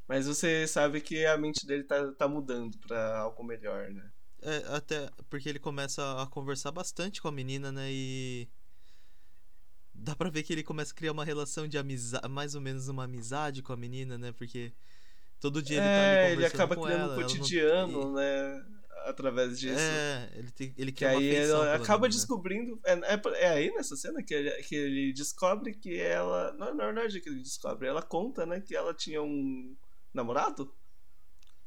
Mas você sabe que a mente dele tá, tá mudando pra algo melhor, né? É, até porque ele começa a conversar bastante com a menina, né? E. Dá pra ver que ele começa a criar uma relação de amizade, mais ou menos uma amizade com a menina, né? Porque todo dia ele tá ali é, conversando ele acaba com criando ela, um ela não- cotidiano, né? Através disso. É, ele, tem, ele Que quer uma aí pela acaba descobrindo. É, é, é aí nessa cena que ele, que ele descobre que ela. Não, na verdade, que ele descobre. Ela conta, né, que ela tinha um namorado.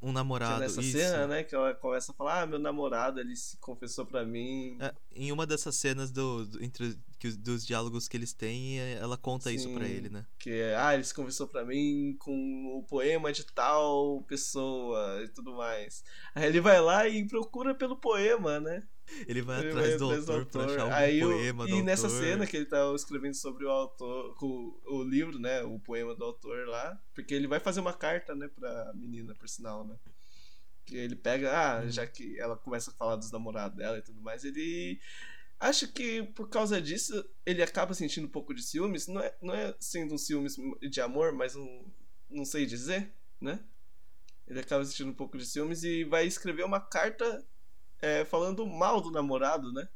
Um Que namorado, nessa isso. cena, né? Que ela começa a falar, ah, meu namorado, ele se confessou pra mim. É, em uma dessas cenas do, do- entre, que, os- dos diálogos que eles têm, é, ela conta isso pra Sim. ele, né? Que é, ah, ele se confessou pra mim com o poema de tal pessoa e tudo mais. Aí ele vai lá e procura pelo poema, né? Ele vai Ele atrás vai do atrás do autor pra autor. achar Aí o- poema do E nessa autor. cena que ele tá escrevendo sobre o autor, com o livro, né? O poema do autor lá. Porque ele vai fazer uma carta, né, pra menina, por sinal, né? Que ele pega, ah, Uhum. já que ela começa a falar dos namorados dela e tudo mais, ele. Acho que por causa disso ele acaba sentindo um pouco de ciúmes. Não é, não é sendo um ciúmes de amor, mas um. Não sei dizer, né? Ele acaba sentindo um pouco de ciúmes e vai escrever uma carta é, falando mal do namorado, né?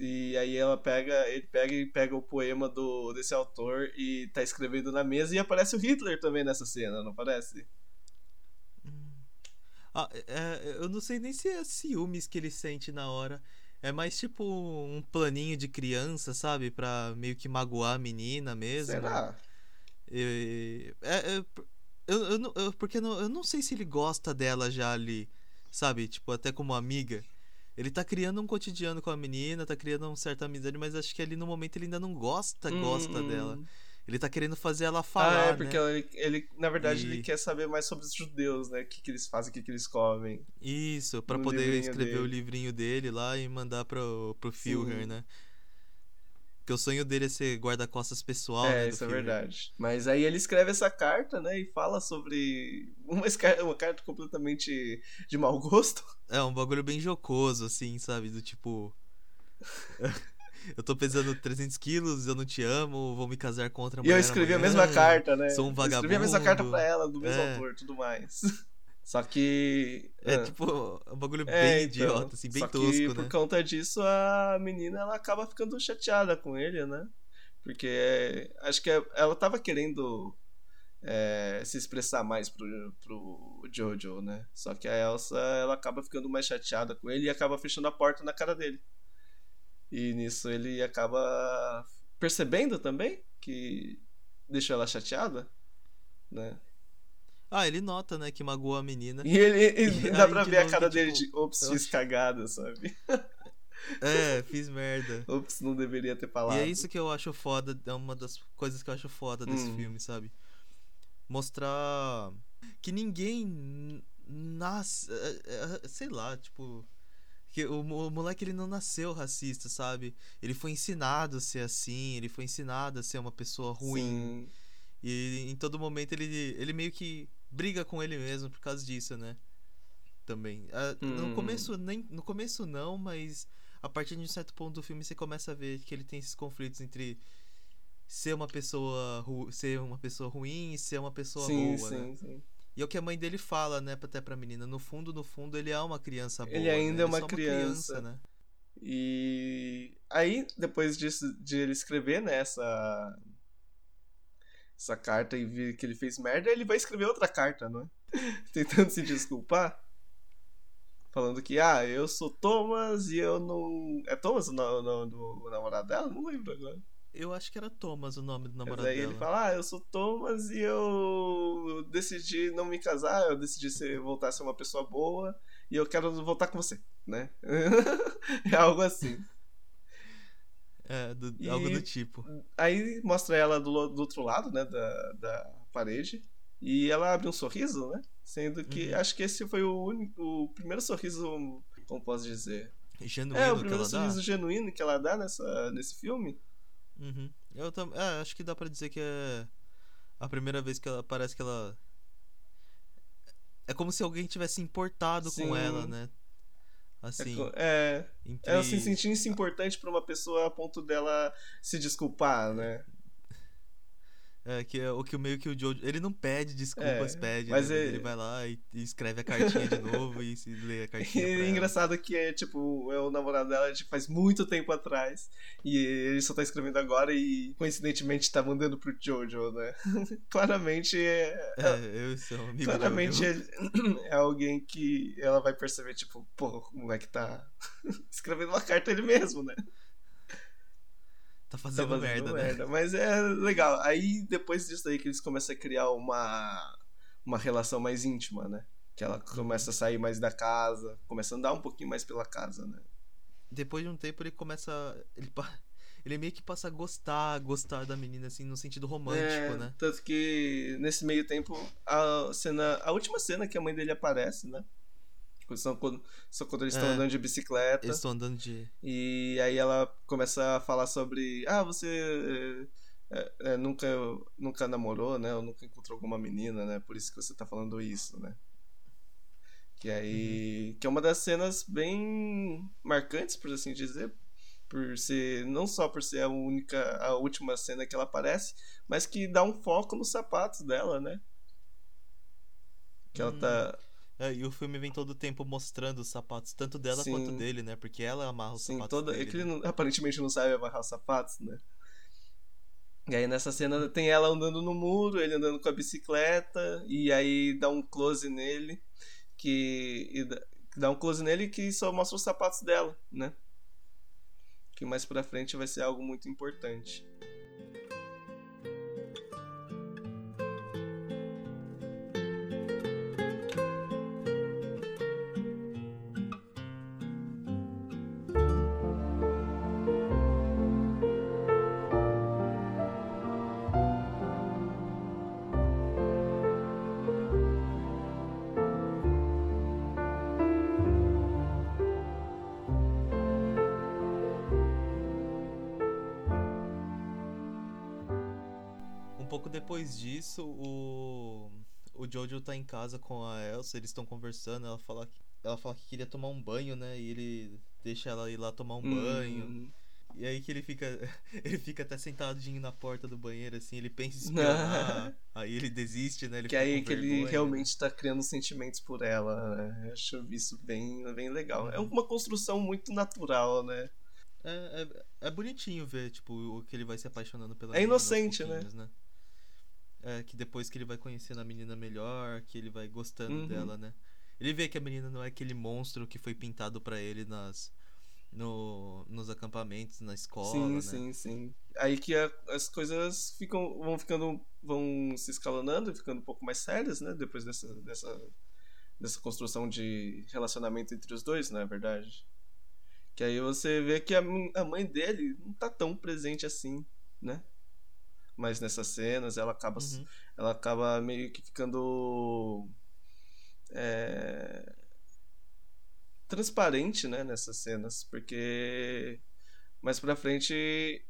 E aí ela pega, ele pega e pega o poema do, desse autor e tá escrevendo na mesa e aparece o Hitler também nessa cena, não aparece? Ah, é, eu não sei nem se é ciúmes que ele sente na hora. É mais tipo um planinho de criança, sabe? Pra meio que magoar a menina mesmo. Será? E- é, é, eu, eu, não- eu- porque eu não, eu não sei se ele gosta dela já ali, sabe? Tipo, até como amiga. Ele tá criando um cotidiano com a menina, tá criando uma certa amizade, mas acho que ali no momento ele ainda não gosta, gosta Hum, dela. Ele tá querendo fazer ela Ah, falar, é porque né? ele, ele, na verdade, E- ele quer saber mais sobre os judeus, né? O que, que eles fazem, o que, que eles comem. Isso, pra no poder escrever o dele. livrinho dele lá e mandar pro, pro Führer, Sim. né? Porque o sonho dele é ser guarda-costas pessoal, é, né? isso é Führer. verdade. Mas aí ele escreve essa carta, né? E fala sobre. Uma, uma carta completamente de mau gosto. É, um bagulho bem jocoso, assim, sabe? Do tipo. eu tô pesando 300 quilos, eu não te amo, vou me casar com outra E mulher. eu escrevi a amanhã. mesma carta, né? sou um Eu escrevi a mesma carta vagabundo. pra ela, do mesmo É. autor tudo mais. Só que. É ah, tipo, um bagulho é, bem então, idiota, assim, bem só que tosco, por né? conta disso, a menina ela acaba ficando chateada com ele, né? Porque é, acho que é- ela tava querendo é, se expressar mais pro, pro Jojo, né? Só que a Elsa ela acaba ficando mais chateada com ele e acaba fechando a porta na cara dele. E nisso ele acaba percebendo também que deixou ela chateada, né? Ah, ele nota, né, que magoou a menina. E ele e dá aí, pra ver a cara dele tipo, de ops, fiz cagada, sabe? É, fiz merda. Ops, não deveria ter falado. E é isso que eu acho foda, é uma das coisas que eu acho foda desse Hum. filme, sabe? Mostrar que ninguém nasce, é, é, sei lá, tipo, que o, o moleque ele não nasceu racista, sabe? Ele foi ensinado a ser assim, ele foi ensinado a ser uma pessoa ruim. Sim. E em todo momento ele, ele meio que briga com ele mesmo por causa disso, né? Também. Ah, No Hum. começo nem no começo não, mas a partir de um certo ponto do filme você começa a ver que ele tem esses conflitos entre ser uma pessoa ru- ser uma pessoa ruim e ser uma pessoa sim, boa, sim, né? sim. E é o que a mãe dele fala, né, até pra menina, no fundo, no fundo ele é uma criança boa. Ele ainda né? é uma só criança. né? E aí, depois disso, de ele escrever, né, essa, essa carta e que ele fez merda, ele vai escrever outra carta, não é? Tentando se desculpar. Falando que, ah, eu sou Thomas e eu não. É Thomas o nome do, do namorado dela? Não lembro agora. Eu acho que era Thomas o nome do namorado aí dela. ele fala, ah, eu sou Thomas e eu decidi não me casar, eu decidi ser, voltar a ser uma pessoa boa e eu quero voltar com você, né? é algo assim. É, do- E- algo do tipo. Aí mostra ela do, do outro lado, né, da, da parede, e ela abre um sorriso, né? Sendo que Uhum. acho que esse foi o, único, o primeiro sorriso, como posso dizer? Genuíno é, o que primeiro ela dá. sorriso genuíno que ela dá nessa, nesse filme. Uhum. Eu também. É, acho que dá pra dizer que é a primeira vez que ela parece que ela. É como se alguém tivesse importado Sim. com ela, né? É Assim. co- É, entre... ela se sentindo importante pra uma pessoa a ponto dela se desculpar, né? É, que é o que meio que o Jojo. Ele não pede desculpas, É, pede. mas né? é- Ele vai lá e, e escreve a cartinha de novo e se lê a E cartinha. é ela. engraçado que é tipo, é o namorado dela de faz muito tempo atrás. E ele só tá escrevendo agora e coincidentemente tá mandando pro Jojo, né? Claramente é. É, eu sou um amigo Claramente é, é alguém que ela vai perceber, tipo, pô, o moleque tá escrevendo uma carta ele mesmo, né? Tá Tá fazendo, fazendo merda, né? merda. Mas é legal. Aí depois disso aí que eles começam a criar uma, uma relação mais íntima, né? Que ela começa a sair mais da casa, começa a andar um pouquinho mais pela casa, né? Depois de um tempo ele começa. Ele, ele meio que passa a gostar, gostar da menina, assim, no sentido romântico, É, né? Tanto que nesse meio tempo, a cena. A última cena que a mãe dele aparece, né? São quando, são quando eles estão É. andando de bicicleta. Eles estão andando de. E aí ela começa a falar sobre. Ah, você é, é, nunca, nunca namorou, né? Ou nunca encontrou alguma menina, né? Por isso que você tá falando isso, né? Que aí. Que é uma das cenas bem marcantes, por assim dizer. Por ser. Não só por ser a única. a última cena que ela aparece, mas que dá um foco nos sapatos dela, né? Que ela Hum. tá. É, e o filme vem todo o tempo mostrando os sapatos, tanto dela Sim. quanto dele, né? Porque ela amarra os Sim, sapatos toda. dele. É que ele né? não- aparentemente não sabe amarrar os sapatos, né? E aí nessa cena tem ela andando no muro, ele andando com a bicicleta, e aí dá um close nele, que. dá- dá um close nele que só mostra os sapatos dela, né? Que mais pra frente vai ser algo muito importante. Pouco depois disso, o. O Jojo tá em casa com a Elsa, eles estão conversando, ela fala, que, ela fala que queria tomar um banho, né? E ele deixa ela ir lá tomar um banho. Hum, E aí que ele fica. Ele fica até sentadinho na porta do banheiro, assim, ele pensa em espionar. aí ele desiste, né? Ele que aí com que ele vergonha, realmente tá criando sentimentos por ela, né? Eu acho isso bem, bem legal. É uma construção muito natural, né? É, é, é bonitinho ver, tipo, o que ele vai se apaixonando pela É inocente, né? né? É, que depois que ele vai conhecendo a menina melhor, que ele vai gostando Uhum. dela, né? Ele vê que a menina não é aquele monstro que foi pintado pra ele nas no, nos acampamentos, na escola, sim, né? sim, sim. Aí que a- as coisas ficam, vão ficando, vão se escalonando, e ficando um pouco mais sérias, né? Depois dessa, dessa, dessa construção de relacionamento entre os dois, não é verdade? Que aí você vê que a, a mãe dele não tá tão presente assim, né? Mas nessas cenas ela acaba, Uhum. ela acaba meio que ficando é, transparente, né, nessas cenas, porque mais pra frente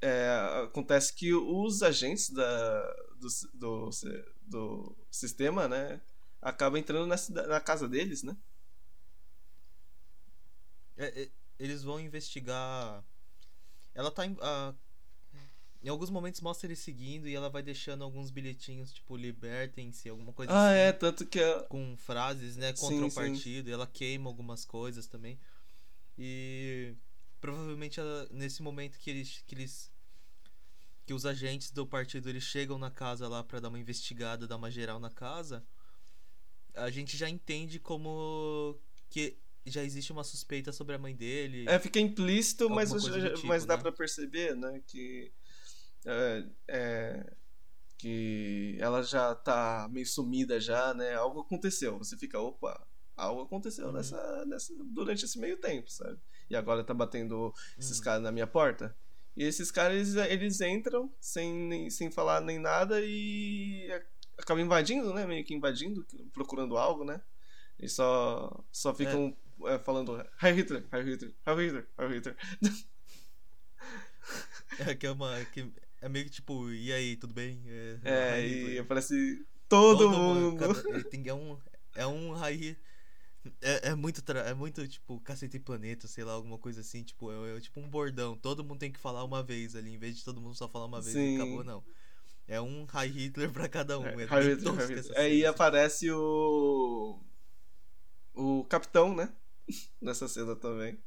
é, acontece que os agentes da, do, do, do sistema, né, acabam entrando na, na casa deles, né? É, é, eles vão investigar. Ela tá a- Em alguns momentos mostra ele seguindo e ela vai deixando alguns bilhetinhos, tipo, libertem-se, alguma coisa Ah, assim. é, tanto que a- com frases, né, contra Sim, o sim. partido, e ela queima algumas coisas também. E provavelmente ela- nesse momento que eles que eles que os agentes do partido eles chegam na casa lá pra dar uma investigada, dar uma geral na casa, a gente já entende como que já existe uma suspeita sobre a mãe dele. É, fica implícito, mas, tipo, mas dá né? pra perceber, né, que é, é, que ela já tá meio sumida já, né? Algo aconteceu. Você fica, opa, algo aconteceu Uhum. nessa, nessa durante esse meio tempo, sabe? E agora tá batendo esses Hum. caras na minha porta. E esses caras, eles, eles entram sem, nem- sem falar nem nada e acabam invadindo, né? Meio que invadindo, procurando algo, né? E só, só ficam é, falando Heil Hitler, Heil Hitler, Heil Hitler, Heil Hitler. É que é uma que é meio que tipo, e aí, tudo bem? É, É, e aparece todo, mundo. cada- é, tem- é um é um raio é, é muito é muito tipo cacete e planeta, sei lá, alguma coisa assim, tipo, é, é tipo um bordão, todo mundo tem que falar uma vez ali, em vez de todo mundo só falar uma vez Sim. e acabou não. É um High Hitler pra cada um. É, É, Heil Hitler, essa Hitler. Aí assim. aparece o. O capitão, né? Nessa cena também.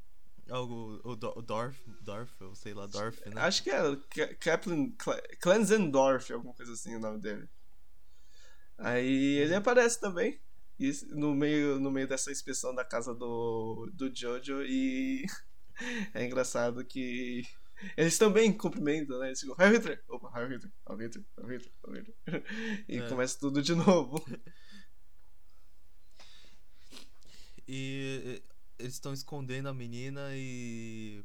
Algo, o, Do- o Dorf, Dorf, eu sei lá, Dorf, né? Acho que Ka- Kaplan Kle- Klenzendorf, alguma coisa assim o nome dele. Aí ele aparece também. no meio, no meio dessa inspeção da casa do, do Jojo e é engraçado que eles também cumprimentam, né? Eles ficam, Heil Hitler! Opa, Heil Hitler, Heil Hitler, Heil Hitler, Heil Hitler. E É. começa tudo de novo. E, eles estão escondendo a menina e.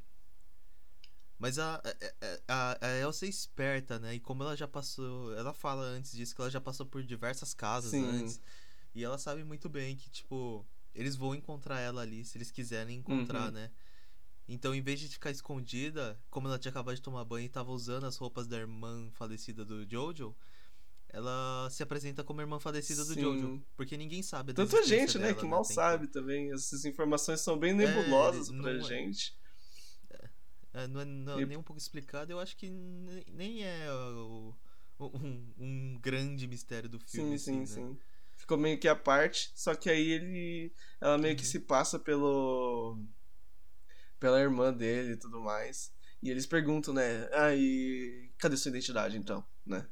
Mas a, a, a, a Elsa é esperta, né? E como ela já passou. Ela fala antes disso que ela já passou por diversas casas Sim. antes. E ela sabe muito bem que, tipo, eles vão encontrar ela ali se eles quiserem encontrar, Uhum. né? Então, em vez de ficar escondida, como ela tinha acabado de tomar banho e tava usando as roupas da irmã falecida do Jojo, ela se apresenta como irmã falecida do Sim. Jojo. Porque ninguém sabe da a existência gente, né, dela, que mal tem sabe também. Essas informações são bem nebulosas não pra é- gente. É, não é não- E- nem um pouco explicado, eu acho que ne- nem é o- um, um grande mistério do filme. Sim, sim, assim, né? sim. Ficou meio que à parte, só que aí ele. Ela meio que Uhum. se passa pelo. pela irmã dele e tudo mais. E eles perguntam, né? Ah, e cadê sua identidade então, né?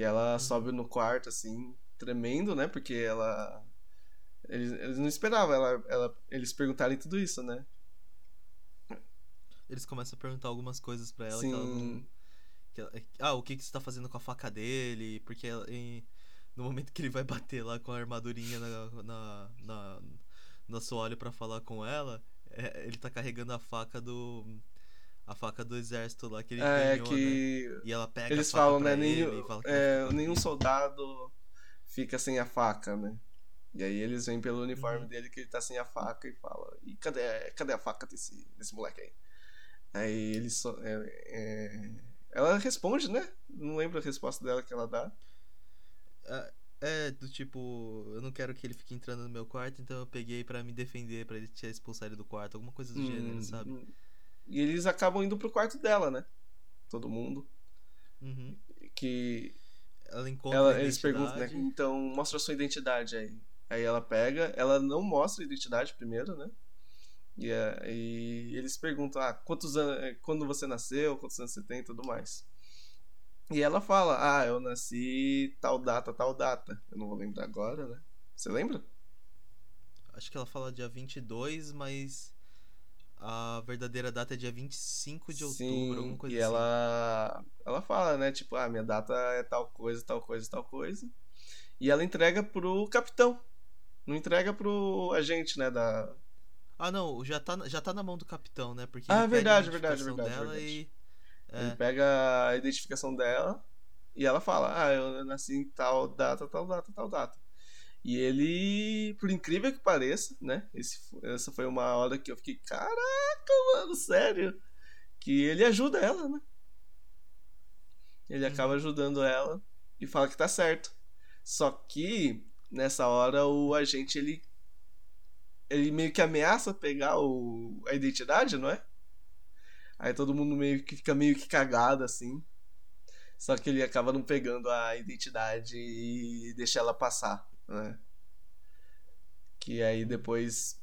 E ela sobe no quarto, assim, tremendo, né? Porque ela. Eles, eles não esperavam ela, ela, eles perguntarem tudo isso, né? Eles começam a perguntar algumas coisas pra ela que ela não. Sim. que ela- ah, o que, que você tá fazendo com a faca dele? Porque ela- em- no momento que ele vai bater lá com a armadurinha na, na, na, no assoalho pra falar com ela, é, ele tá carregando a faca do. A faca do exército lá que ele É ganhou, né? que. E ela pega Eles falam, né? Nenhum, fala é, nenhum soldado fica sem a faca, né? E aí eles vêm pelo uniforme Uhum. dele que ele tá sem a faca e fala: E cadê, cadê a faca desse, desse moleque aí? Aí ele só. é- é- Ela responde, né? Não lembro a resposta dela que ela dá. É, do tipo, eu não quero que ele fique entrando no meu quarto, então eu peguei pra me defender, pra ele te expulsar ele do quarto, alguma coisa do gênero, Hum, sabe? hum. E eles acabam indo pro quarto dela, né? Todo mundo. Uhum. Que Ela encontra ela, eles perguntam, né? Então, mostra a sua identidade aí. Aí ela pega, ela não mostra a identidade primeiro, né? E, é- e eles perguntam, ah, quantos anos, quando você nasceu, quantos anos você tem e tudo mais. E ela fala, ah, eu nasci tal data, tal data. Eu não vou lembrar agora, né? Você lembra? Acho que ela fala dia 22, mas a verdadeira data é dia 25 de outubro, alguma coisa e assim. ela ela fala, né, tipo, ah, minha data é tal coisa, tal coisa, tal coisa. E ela entrega pro capitão. Não entrega pro agente, né, da Ah, não, já tá, já tá na mão do capitão, né? Porque Ah, ele verdade, verdade, identificação verdade, dela verdade. e. Ele É, pega a identificação dela e ela fala: Ah, eu nasci em tal data, tal data, tal data. E ele, por incrível que pareça, né? Esse, essa foi uma hora que eu fiquei: Caraca, mano, sério? Que ele ajuda ela, né? Ele Uhum. acaba ajudando ela e fala que tá certo. Só que nessa hora o agente ele ele meio que ameaça pegar o, a identidade, não é? Aí todo mundo meio que fica meio que cagado assim. Só que ele acaba não pegando a identidade e deixa ela passar, né? Que aí depois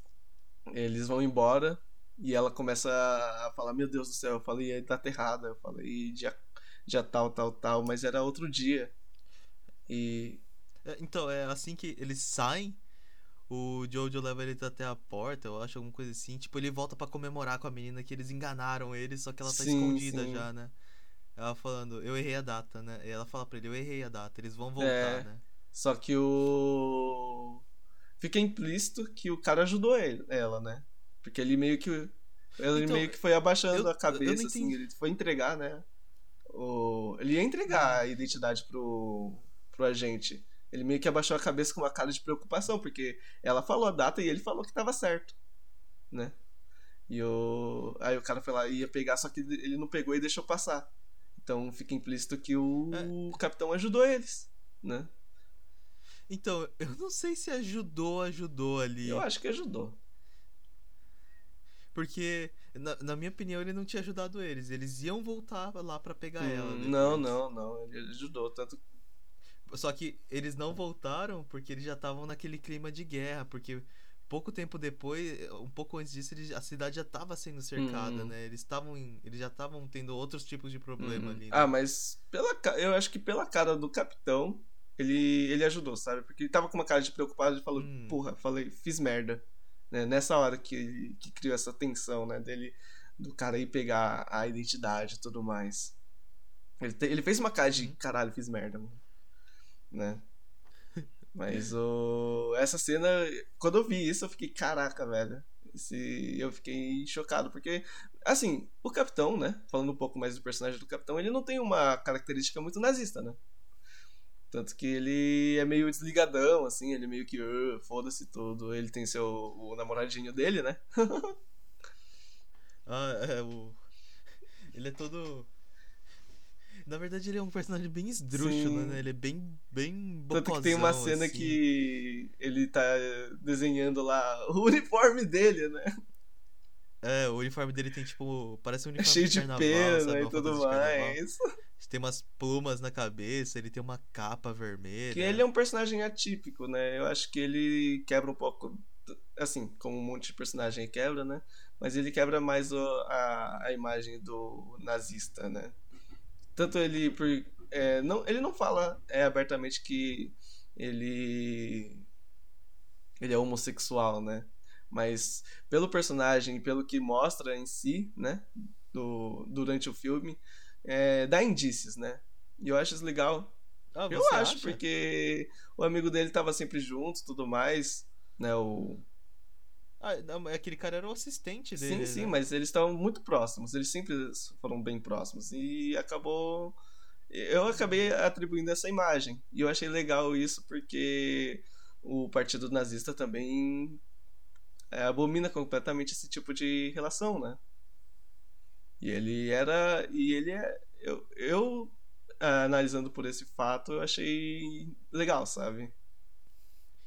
eles vão embora e ela começa a falar: Meu Deus do céu, eu falei data errada, eu falei dia, dia tal, tal, tal, mas era outro dia. E. é, Então, é assim que eles saem. O Jojo leva ele até a porta, eu acho, alguma coisa assim. Tipo, ele volta pra comemorar com a menina que eles enganaram ele, só que ela tá Sim, escondida sim. já, né? Ela falando, eu errei a data, né? E ela fala pra ele, eu errei a data, eles vão voltar, É. né? Só que o. Fica implícito que o cara ajudou ele, ela, né? Porque ele meio que. Ele Então, meio que foi abaixando eu- a cabeça, assim, ele foi entregar, né? O... Ele ia entregar a identidade pro, pro agente. Ele meio que abaixou a cabeça com uma cara de preocupação, porque ela falou a data e ele falou que tava certo, né? E o... aí o cara foi lá e ia pegar, só que ele não pegou e deixou passar. Então fica implícito que o É. capitão ajudou eles, né? Então, eu não sei se ajudou, ajudou ali. Eu acho que ajudou. Porque, na, na minha opinião, ele não tinha ajudado eles. Eles iam voltar lá pra pegar ela. Hum, depois. não, não, não. Ele ajudou. Tanto. Só que eles não voltaram porque eles já estavam naquele clima de guerra. Porque pouco tempo depois, um pouco antes disso, eles- a cidade já estava sendo cercada, Uhum. né? Eles estavam eles já estavam tendo outros tipos de problema Uhum. ali. né? Ah, mas pela, eu acho que pela cara do capitão, ele, ele ajudou, sabe? Porque ele tava com uma cara de preocupado e falou: Hum. Porra, falei, fiz merda. Né? Nessa hora que, que criou essa tensão, né? Dele, do cara ir pegar a identidade e tudo mais. Ele, te- ele fez uma cara de Uhum. caralho, fiz merda, mano. Né? Mas o... essa cena, quando eu vi isso, eu fiquei, caraca, velho. Esse... Eu fiquei chocado, porque, assim, o capitão, né? Falando um pouco mais do personagem do capitão, ele não tem uma característica muito nazista, né? Tanto que ele é meio desligadão, assim, ele meio que, uh, foda-se tudo. Ele tem seu o namoradinho dele, né? ah, é, o. Ele é todo. Na verdade, ele é um personagem bem esdrúxulo, Sim. né? Ele é bem, bem Tanto que tem uma cena assim. que ele tá desenhando lá o uniforme dele, né? É, o uniforme dele tem, tipo, parece um É uniforme cheio de de carnaval, pena sabe? e tudo mais. Tem umas plumas na cabeça, ele tem uma capa vermelha. Que ele é um personagem atípico, né? Eu acho que ele quebra um pouco, assim, como um monte de personagem quebra, né? Mas ele quebra mais o- a, a imagem do nazista, né? Tanto ele por, é, não, ele não fala é, abertamente que ele ele é homossexual, né? Mas pelo personagem pelo que mostra em si, né? Do, durante o filme, é, dá indícios, né? E eu acho isso legal, Ah, eu acho, acha? porque o amigo dele tava sempre junto tudo mais, né? O... Ah, aquele cara era o assistente dele. sim, sim, né? mas eles estavam muito próximos, eles sempre foram bem próximos. E acabou. Eu acabei atribuindo essa imagem. E eu achei legal isso porque o partido nazista também é, abomina completamente esse tipo de relação, né? E ele era. E ele é. Eu, eu ah, analisando por esse fato, eu achei legal, sabe?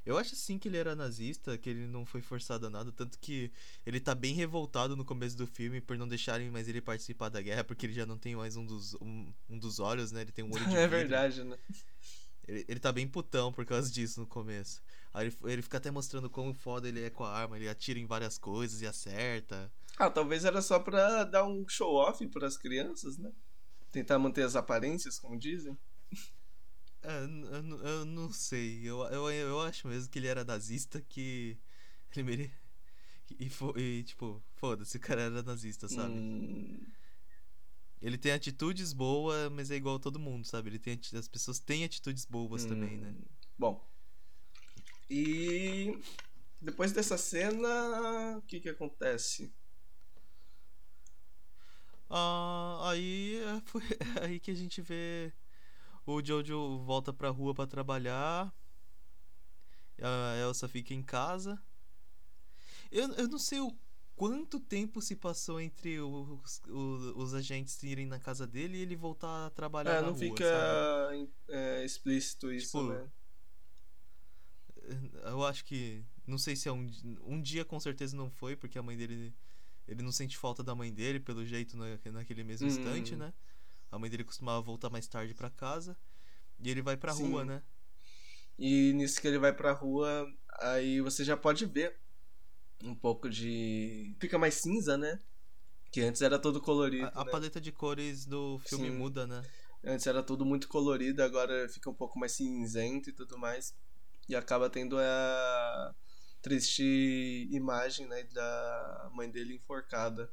Eu acho sim que ele era nazista, que ele não foi forçado a nada, tanto que ele tá bem revoltado no começo do filme por não deixarem mais ele participar da guerra, porque ele já não tem mais um dos, um, um dos olhos, né? Ele tem um olho de É vidro. verdade, né? Ele, ele tá bem putão por causa disso no começo. Aí ele, ele fica até mostrando quão foda ele é com a arma, ele atira em várias coisas e acerta. Ah, talvez era só pra dar um show-off pras crianças, né? Tentar manter as aparências, como dizem. É, eu, eu não sei. Eu, eu, eu acho mesmo que ele era nazista, que ele mere... E, e, tipo, foda-se, o cara era nazista, sabe? Hum, Ele tem atitudes boas, mas é igual a todo mundo, sabe? Ele tem as pessoas têm atitudes boas também, né? hum, Bom. E depois dessa cena, o que que acontece? Ah, aí é, foi aí que a gente vê o Jojo volta pra rua pra trabalhar. A Elsa fica em casa. Eu, eu não sei o quanto tempo se passou entre os, os, os agentes irem na casa dele e ele voltar a trabalhar É, na não rua, fica é, explícito isso, Tipo, né? Eu acho que. Não sei se é um, um dia, com certeza não foi, porque a mãe dele. Ele não sente falta da mãe dele, pelo jeito, na, naquele mesmo Hum. instante, né? A mãe dele costumava voltar mais tarde pra casa. E ele vai pra Sim. rua, né? E nisso que ele vai pra rua, aí você já pode ver um pouco de. Fica mais cinza, né? Que antes era todo colorido. A, a né? paleta de cores do filme Sim. muda, né? Antes era tudo muito colorido, agora fica um pouco mais cinzento e tudo mais. E acaba tendo a triste imagem, né, da mãe dele enforcada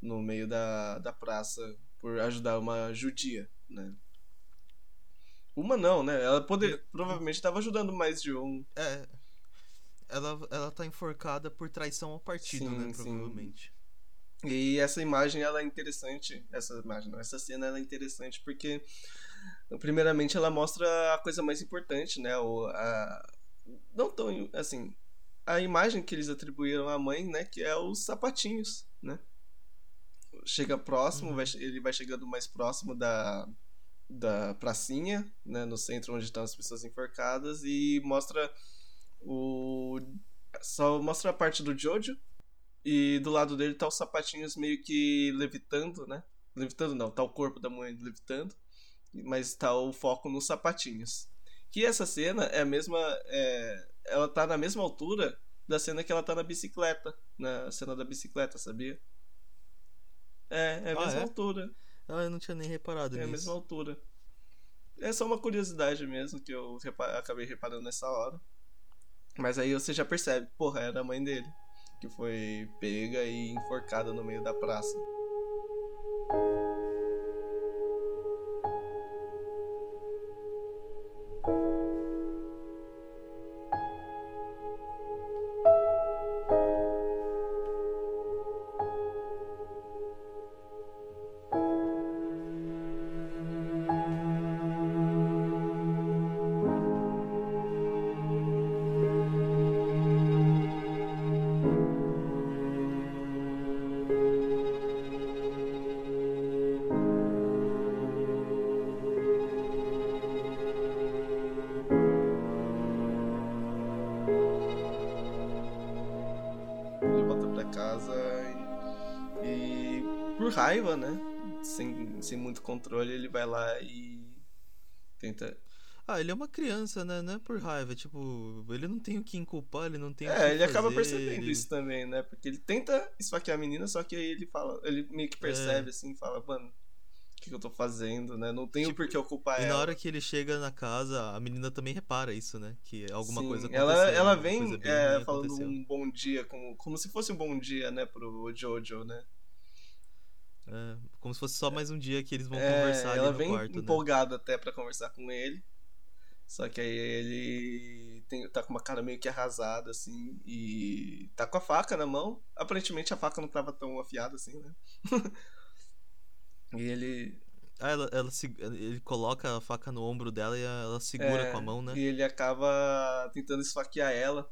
no meio da, da praça por ajudar uma judia, né? Uma não, né? Ela poder, provavelmente estava ajudando mais de um. É. Ela, ela tá enforcada por traição ao partido, Sim, né? sim. Provavelmente. E essa imagem ela é interessante, essa imagem, não, essa cena ela é interessante porque primeiramente ela mostra a coisa mais importante, né? O, a, não tão assim, a imagem que eles atribuíram à mãe, né, que é os sapatinhos, né? Chega próximo, Uhum. vai ele vai chegando mais próximo da da pracinha, né, no centro onde estão as pessoas enforcadas e mostra o só mostra a parte do Jojo e do lado dele tá os sapatinhos meio que levitando, né? Levitando não, tá o corpo da mãe levitando, mas tá o foco nos sapatinhos. Que essa cena é a mesma. é, ela tá na mesma altura da cena que ela tá na bicicleta. Na cena da bicicleta, sabia? É, é a Ah, mesma é? altura. Ah, eu não tinha nem reparado É a nisso. mesma altura. É só uma curiosidade mesmo que eu repa- acabei reparando nessa hora. Mas aí você já percebe, porra, era a mãe dele. Que foi pega e enforcada no meio da praça. Raiva, né? Sem, sem muito controle, ele vai lá e tenta. Ah, ele é uma criança, né? Não é por raiva. Tipo, ele não tem o que inculpar, ele não tem o que É, ele acaba fazer, percebendo ele- isso também, né? Porque ele tenta esfaquear a menina, só que aí ele fala, ele meio que percebe É. assim, fala, mano, o que, que eu tô fazendo, né? Não tenho Tipo, por que eu culpar E ela. na hora que ele chega na casa, a menina também repara isso, né? Que alguma Sim, coisa aconteceu. ela, ela vem é, falando aconteceu. um bom dia, como, como se fosse um bom dia, né, pro Jojo, né? É, como se fosse só mais um dia que eles vão É, conversar ali ela no vem quarto, né? empolgada até pra conversar com ele. Só que aí ele tem, tá com uma cara meio que arrasada, assim, e tá com a faca na mão. Aparentemente a faca não tava tão afiada assim, né? e ele. Ah, ela, ela ele coloca a faca no ombro dela e ela segura é, com a mão, né? E ele acaba tentando esfaquear ela.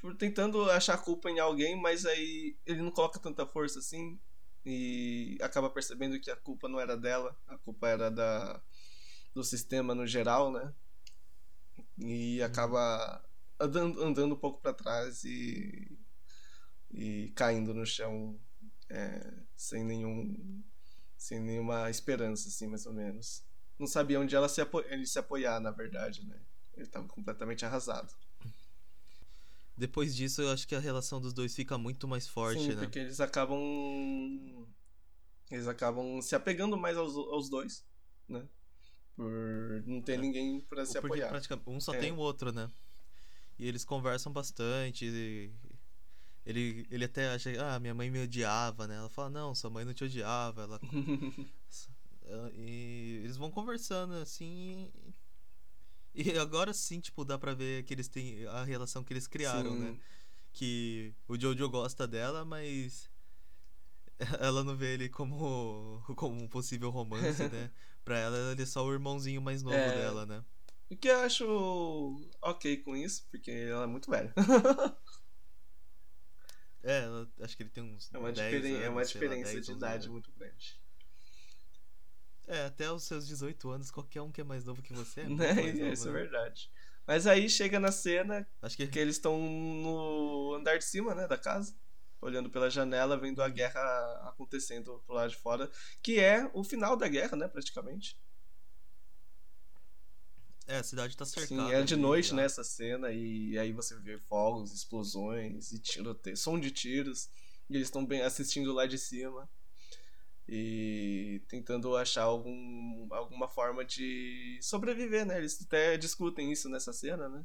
Por tentando achar culpa em alguém, mas aí ele não coloca tanta força assim. E acaba percebendo que a culpa não era dela, a culpa era da, do sistema no geral, né? E acaba andando, andando um pouco pra trás e, e caindo no chão é, sem nenhum sem nenhuma esperança, assim, mais ou menos. Não sabia onde ela se apo ele se apoiar, na verdade, né? Ele tava completamente arrasado. Depois disso, eu acho que a relação dos dois fica muito mais forte, Sim, né? porque eles acabam. Eles acabam se apegando mais aos, aos dois, né? Por não ter É. ninguém pra se Porque apoiar. praticamente um só É. tem o outro, né? E eles conversam bastante. e Ele, ele até acha, ah, minha mãe me odiava, né? Ela fala, não, sua mãe não te odiava. Ela- e eles vão conversando assim. E agora sim, tipo, dá pra ver que eles têm a relação que eles criaram, Sim. né? Que o Jojo gosta dela, mas ela não vê ele como, como um possível romance, né? Pra ela, ele é só o irmãozinho mais novo É. dela, né? O que eu acho ok com isso, porque ela é muito velha. É, ela- acho que ele tem uns É uma, 10 diferen- é uma anos, sei lá, diferença 10, de 11 idade muito grande. É, até os seus 18 anos, qualquer um que é mais novo que você é Né? novo, Isso é né? verdade. Mas aí chega na cena Acho que que eles estão no andar de cima, né, da casa, olhando pela janela, vendo a guerra acontecendo pro lado de fora, que é o final da guerra, né, praticamente. é, a cidade tá cercada. Sim, é de noite, né, essa cena, e aí você vê fogos, explosões e tiroteio, som de tiros, e eles estão bem assistindo lá de cima e tentando achar algum, alguma forma de sobreviver, né? Eles até discutem isso nessa cena, né?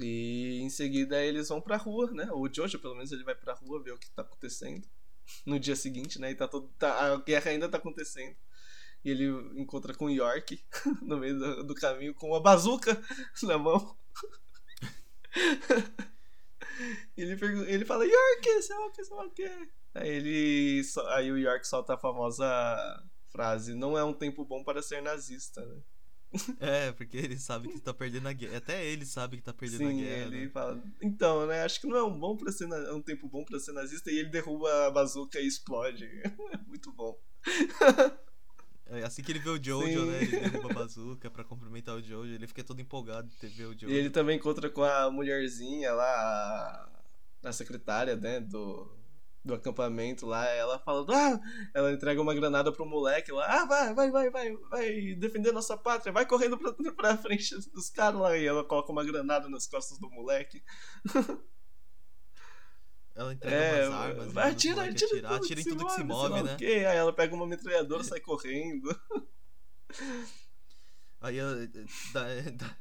E em seguida eles vão pra rua, né? O Jojo, pelo menos, ele vai pra rua ver o que tá acontecendo no dia seguinte, né? E tá todo, tá, a guerra ainda tá acontecendo. E ele encontra com o York no meio do, do caminho com uma bazuca na mão. Ele, pergu- ele fala, York, sei lá o que, sei lá o que. Aí ele. Aí o York solta a famosa frase, não é um tempo bom para ser nazista, né? É, porque ele sabe que tá perdendo a guerra. Até ele sabe que tá perdendo Sim, a guerra. ele né? fala. Então, né? Acho que não é um bom para ser na- um tempo bom para ser nazista e ele derruba a bazuca e explode. Muito bom. É, Assim que ele vê o Jojo, Sim. né? Ele derruba a bazuca pra cumprimentar o Jojo. Ele fica todo empolgado de ter ver o Jojo. E ele também encontra com a mulherzinha lá, a secretária, né, do, do acampamento lá. Ela fala, ah, ela entrega uma granada pro moleque lá, ah, vai, vai, vai, vai, vai defender nossa pátria, vai correndo pra, pra frente dos caras lá. E ela coloca uma granada nas costas do moleque. Ela entrega É, umas armas. vai, manda os atira, atira, em atirar. tudo Atira em que tudo que se move, né? Aí ela pega uma metralhadora e sai correndo. Aí ela, eh, dá- dá-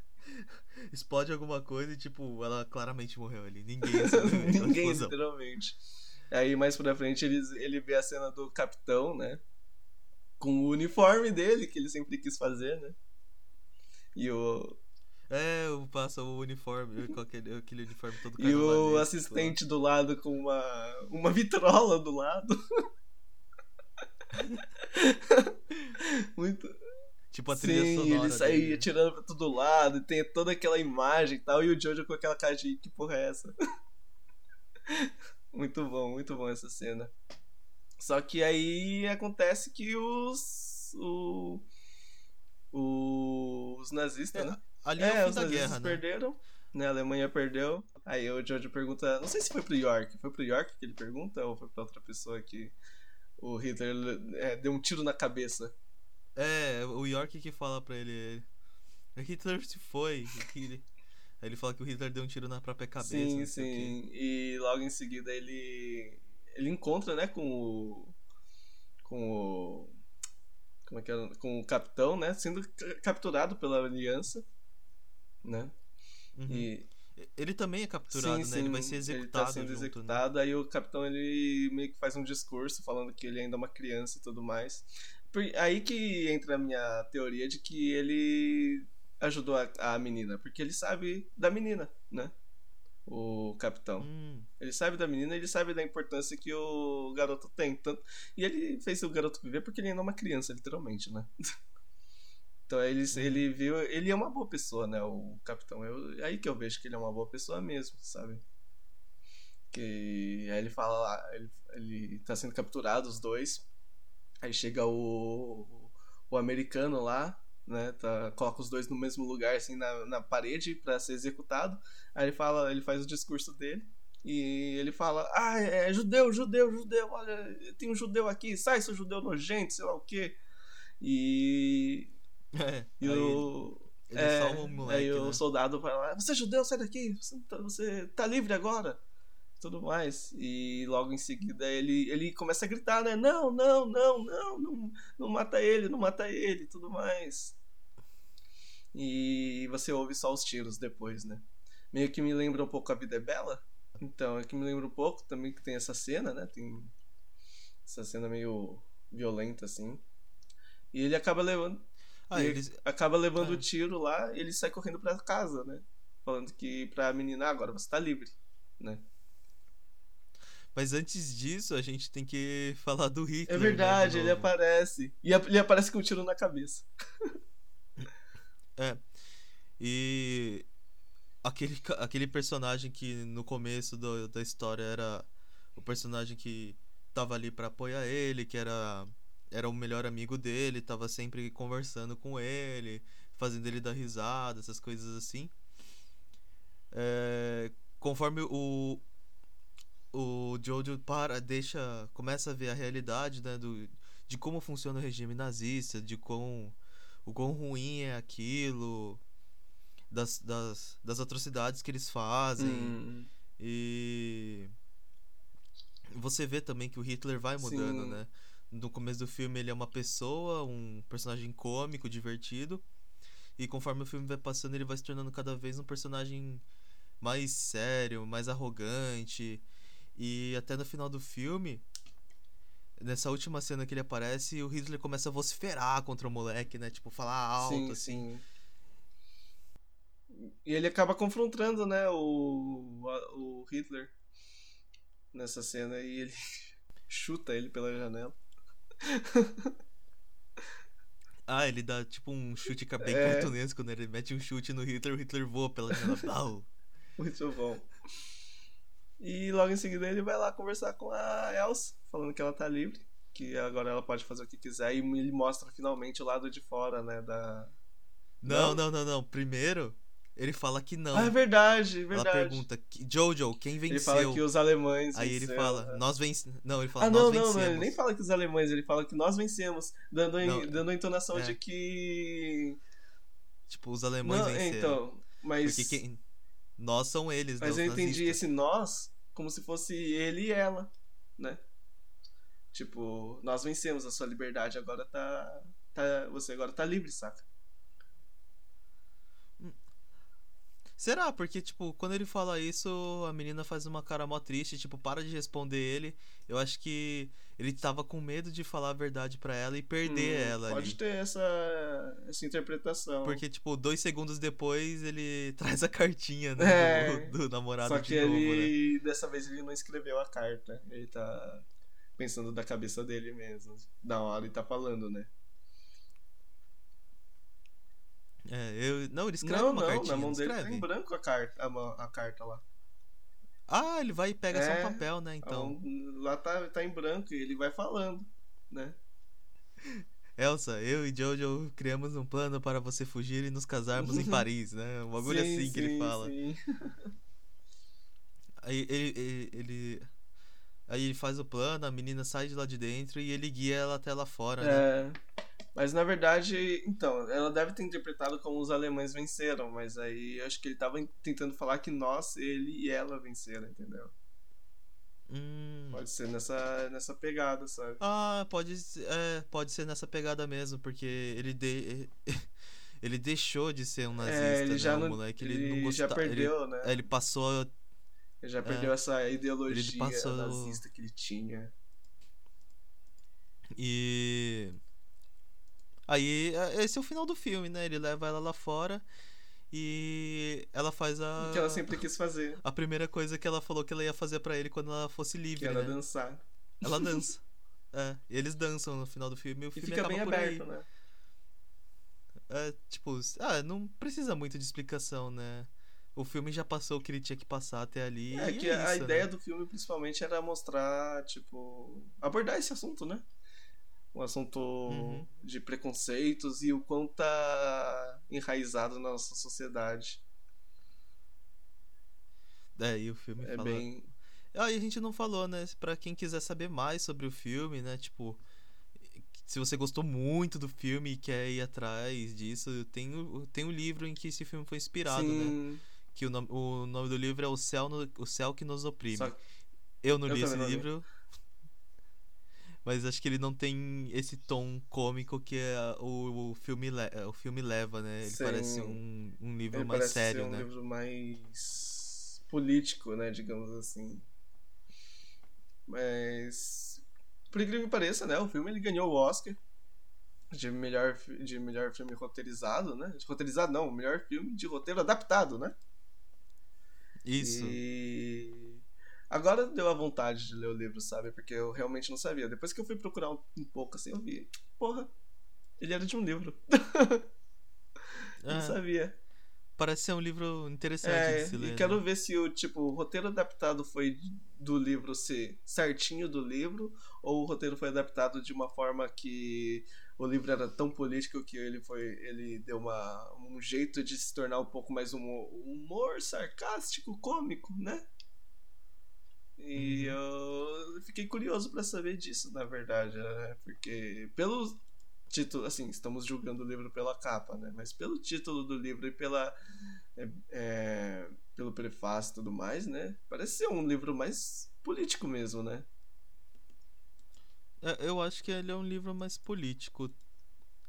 explode alguma coisa e, tipo, ela claramente morreu ali. Ninguém Ninguém, literalmente. Aí mais pra frente ele, ele vê a cena do capitão, né? Com o uniforme dele, que ele sempre quis fazer, né? E o, É, o passa o uniforme, aquele, aquele uniforme todo e o assistente do lado com uma, uma vitrola do lado. Muito. Tipo a trilha Sim, sonora ele saía dele. atirando pra todo lado, e tem toda aquela imagem e tal, e o Jojo com aquela cara de que porra é essa? muito bom, muito bom essa cena. Só que aí acontece que os. O, os nazistas, É, né? Ali é, fim os nazistas guerra, né? perderam, né? A Alemanha perdeu. Aí o Jojo pergunta, não sei se foi pro York, foi pro York que ele pergunta ou foi pra outra pessoa que o Hitler é, deu um tiro na cabeça. É, o York que fala pra ele. O Hitler se foi. Ele, aí ele fala que o Hitler deu um tiro na própria cabeça. sim, sim. E logo em seguida ele. Ele encontra, né, com o. Com o. Como é que era? Com o capitão, né? Sendo ca- capturado pela aliança. Né? Uhum. E Ele também é capturado, Sim, né? Ele vai sim, ser Ele tá executado sendo junto, né? executado, aí o capitão ele meio que faz um discurso falando que ele ainda é uma criança e tudo mais. Aí que entra a minha teoria de que ele ajudou a, a menina, porque ele sabe da menina, né? O capitão. Hum, Ele sabe da menina, ele sabe da importância que o garoto tem. Tanto... E ele fez o garoto viver porque ele ainda é uma criança, literalmente, né? Então ele, ele viu. Ele é uma boa pessoa, né? O capitão. Eu, é aí que eu vejo que ele é uma boa pessoa mesmo, sabe? Que aí ele fala lá, ele, ele tá sendo capturado, os dois. Aí chega o, o americano lá, né? Tá, coloca os dois no mesmo lugar, assim, na, na parede pra ser executado. Aí ele fala, ele faz o discurso dele. E ele fala, ah, é judeu, judeu, judeu, olha, tem um judeu aqui, sai seu judeu nojento, sei lá o quê. E, É, e o. ele, ele é, o moleque, aí o né? soldado vai lá, você é judeu, sai daqui, você tá, você tá livre agora. Tudo mais. E logo em seguida ele, ele começa a gritar, né? Não, não, não, não, não, não mata ele, não mata ele, tudo mais. E você ouve só os tiros depois, né? Meio que me lembra um pouco a vida é bela. Então, é que me lembra um pouco também que tem essa cena, né? Tem essa cena meio violenta, assim. E ele acaba levando. Ah, e eles. acaba levando Ah. o tiro lá e ele sai correndo pra casa, né? Falando que pra menina, "Ah, agora você tá livre, né? Mas antes disso, a gente tem que falar do Hitler. É né, verdade, de ele aparece. E ele aparece com um tiro na cabeça. É. E aquele, aquele personagem que no começo do- da história era o personagem que tava ali pra apoiar ele, que era era o melhor amigo dele, tava sempre conversando com ele, fazendo ele dar risada, essas coisas assim. É, conforme o o Jojo para, deixa, começa a ver a realidade, né, do, de como funciona o regime nazista, de quão o quão ruim é aquilo, das, das, das atrocidades que eles fazem. Hum, E você vê também que o Hitler vai mudando, Sim. né? No começo do filme ele é uma pessoa, um personagem cômico, divertido. E conforme o filme vai passando, ele vai se tornando cada vez um personagem mais sério, mais arrogante. E até no final do filme, nessa última cena que ele aparece, o Hitler começa a vociferar contra o moleque, né? Tipo, falar alto, sim, assim. sim. E ele acaba confrontando, né, o, o Hitler nessa cena e ele chuta ele pela janela. Ah, ele dá tipo um chute bem É. cartunesco, né? Ele mete um chute no Hitler, o Hitler voa pela janela. Muito bom. E logo em seguida ele vai lá conversar com a Elsa, falando que ela tá livre, que agora ela pode fazer o que quiser, e ele mostra finalmente o lado de fora, né, da... Não, Não? não, não, não. Primeiro, ele fala que não. Ah, é verdade, é Ela verdade. pergunta, "Que- Jojo, quem Ele venceu? fala que os alemães Aí ele venceram, fala, né? nós vencemos. Não, ele fala, Ah, nós não, vencemos. não, não, ele nem fala que os alemães, ele fala que nós vencemos, dando, a- Não, dando a entonação é. de que... Tipo, os alemães Não, venceram. então, mas... Porque quem... nós são eles, né? Mas eu entendi nazistas. esse nós como se fosse ele e ela, né? Tipo, nós vencemos a sua liberdade, agora tá. tá você agora tá livre, saca? Será? Porque, tipo, quando ele fala isso, a menina faz uma cara mó triste, tipo, para de responder ele. Eu acho que ele tava com medo de falar a verdade pra ela e perder Hum, ela Pode ali. ter essa, essa interpretação. Porque, tipo, dois segundos depois ele traz a cartinha, né? É. Do, do namorado Só de que né? ele. Dessa vez ele não escreveu a carta. Ele tá pensando da cabeça dele mesmo. Da hora e tá falando, né? É, eu... Não, ele escreve não, uma não, cartinha, na mão não dele escreve? tá em branco a carta, a, a carta lá. Ah, ele vai e pega só É, um papel, né? Então, Então, lá tá, tá em branco e ele vai falando, né? Elsa, eu e Jojo criamos um plano para você fugir e nos casarmos em Paris, né? Um bagulho Sim, assim que ele sim, fala. sim. Aí ele, ele, ele- Aí ele faz o plano, a menina sai de lá de dentro e ele guia ela até lá fora, né? É. Mas na verdade, então, ela deve ter interpretado como os alemães venceram, mas aí eu acho que ele tava tentando falar que nós, ele e ela venceram, entendeu? Hum. Pode ser nessa, nessa pegada, sabe? Ah, pode, ser- é, pode ser nessa pegada mesmo, porque ele de... ele deixou de ser um nazista, é, ele né? já o não, moleque, ele, ele não já gostava. Ele, perdeu, né? é, ele passou Ele já perdeu essa ideologia passou- nazista que ele tinha. E. Aí, é- esse é o final do filme, né? Ele leva ela lá fora e ela faz a. O que ela sempre quis fazer, A primeira coisa que ela falou que ela ia fazer pra ele quando ela fosse que livre, era né? dançar. Ela dança. é, e eles dançam no final do filme e o E filme fica acaba bem por aberto, aí. né? É, tipo, ah, não precisa muito de explicação, né? O filme já passou o que ele tinha que passar até ali. É que é a isso, ideia né? do filme principalmente era mostrar, tipo, abordar esse assunto, né? Um assunto Uhum. de preconceitos e o quão tá enraizado na nossa sociedade. É, e o filme É fala. bem. Ah, e a gente não falou, né? Pra quem quiser saber mais sobre o filme, né? Tipo, se você gostou muito do filme e quer ir atrás disso, tem tem o livro em que esse filme foi inspirado, né? Sim, Que o nome, o nome do livro é O Céu, no- o Céu que Nos Oprime. só Eu não eu li esse não li. Mas acho que ele não tem esse tom cômico que é o, o, filme, le- o filme leva, né? Ele Sim. parece um, um livro ele mais sério, um né? livro mais político, né? Digamos assim. Mas, por incrível que pareça, né? O filme ele ganhou o Oscar de melhor, de melhor filme roteirizado, né? De roteirizado não, melhor filme de roteiro adaptado, né? Isso. E agora deu a vontade de ler o livro, sabe? Porque eu realmente não sabia. Depois que eu fui procurar um, um pouco assim, eu vi, porra, ele era de um livro. Não sabia. parece ser um livro interessante É, de se ler. e né? quero ver se o tipo o roteiro adaptado foi do livro ser certinho do livro ou o roteiro foi adaptado de uma forma que o livro era tão político que ele foi ele deu uma, um jeito de se tornar um pouco mais humor, humor sarcástico, cômico, né? E eu fiquei curioso pra saber disso, na verdade, né? Porque pelo título, assim, estamos julgando o livro pela capa, né? Mas pelo título do livro e pela é, é, pelo prefácio e tudo mais, né? Parece ser um livro mais político mesmo, né? É, eu acho que ele é um livro mais político.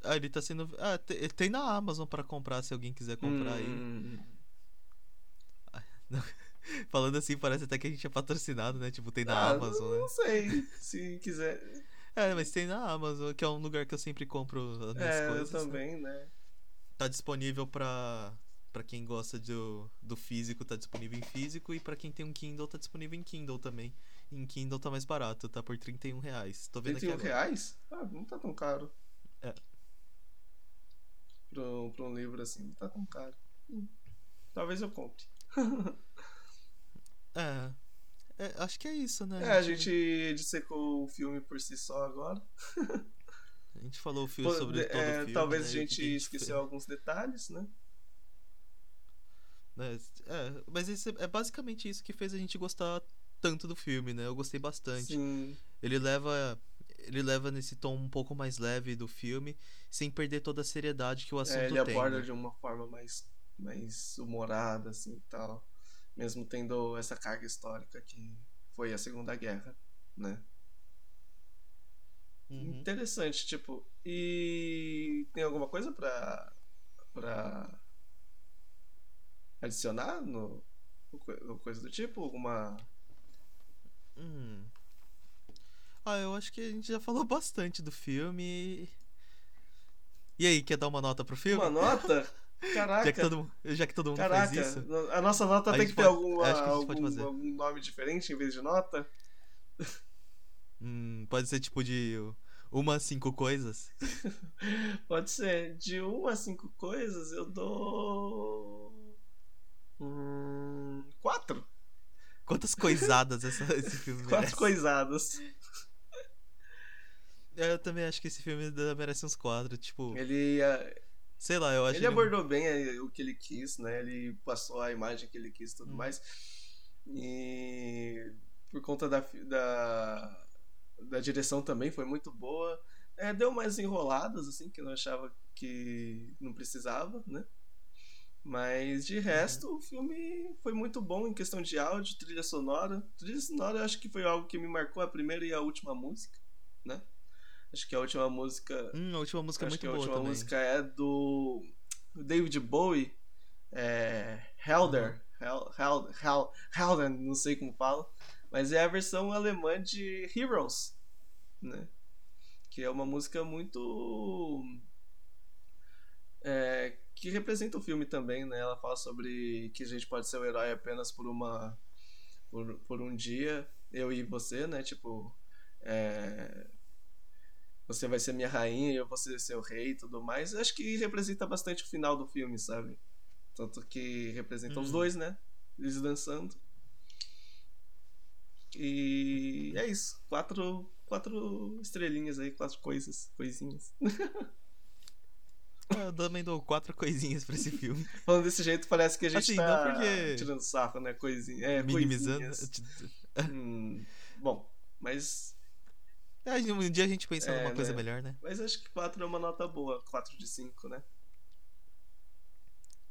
Ah, ele tá sendo. Ah, te- ele tem na Amazon pra comprar se alguém quiser comprar aí. Hum, Falando assim, parece até que a gente é patrocinado, né? Tipo, tem na ah, Amazon, não, né? não sei, se quiser. É, mas tem na Amazon, que é um lugar que eu sempre compro as minhas É, eu coisas. né? também, né? Tá disponível pra, pra quem gosta do, do físico, tá disponível em físico. E pra quem tem um Kindle, tá disponível em Kindle também. Em Kindle tá mais barato, tá por 31 reais. Tô vendo aqui 31 agora. reais? Ah, não tá tão caro. É. Pra um, pra um livro assim, não tá tão caro. Hum, Talvez eu compre. É. É, acho que é isso, né? É, a gente dissecou o filme por si só agora. A gente falou o filme Pô, sobre é, todo o filme. talvez né, a gente que que esqueceu fez, alguns detalhes, né? né? É, mas esse é basicamente isso que fez a gente gostar tanto do filme, né? Eu gostei bastante. Sim. Ele leva ele leva nesse tom um pouco mais leve do filme, sem perder toda a seriedade que o assunto É, ele tem. aborda né? de uma forma mais, mais humorada, assim, e tal. Mesmo tendo essa carga histórica que foi a Segunda Guerra, né? Uhum. Interessante, tipo, e tem alguma coisa pra, pra adicionar no, no coisa do tipo? Alguma... Hum. Ah, eu acho que a gente já falou bastante do filme. E aí, quer dar uma nota pro filme? Uma nota? Caraca! Já que todo, já que todo mundo Caraca, fez isso. a nossa nota A tem que ter pode- alguma, que algum, algum nome diferente em vez de nota? Hum, pode ser tipo de uma a cinco coisas. Pode ser. De 1 a 5 coisas, eu dou. Hum, quatro. Quantas coisadas essa- esse filme Quatro merece? coisadas. Eu também acho que esse filme merece uns quatro. Tipo, Ele, ah, sei lá, eu acho ele ele abordou bem eh, o que ele quis, né? Ele passou a imagem que ele quis e tudo Hum. mais. E por conta da, da, da direção também, foi muito boa. É, deu mais enroladas, assim, que eu não achava que não precisava, né? Mas de resto, uhum. o filme foi muito bom em questão de áudio, trilha sonora. Trilha sonora eu acho que foi algo que me marcou a primeira e a última música, né? Acho que a última música. Hum, a última música é muito boa. A última também. música é do David Bowie, é, Helder, uhum. Hel, Hel, Helden, não sei como fala, mas é a versão alemã de Heroes, né? Que é uma música muito é, que representa o filme também, né? Ela fala sobre que a gente pode ser o herói apenas por uma por, por um dia, eu e você, né? Tipo, é, você vai ser minha rainha eu vou ser seu rei e tudo mais. Acho que representa bastante o final do filme, sabe? Tanto que representa os uhum. dois, né? Eles dançando. E é isso. Quatro, quatro estrelinhas aí, quatro coisas, coisinhas. Eu também dou quatro coisinhas pra esse filme. Falando desse jeito, parece que a gente assim, tá porque... tirando sarro, né? Coisinha. É, Minimizando. hum, bom, mas. É, um dia a gente pensa é, numa coisa né? melhor, né? Mas acho que 4 é uma nota boa. 4 de 5, né?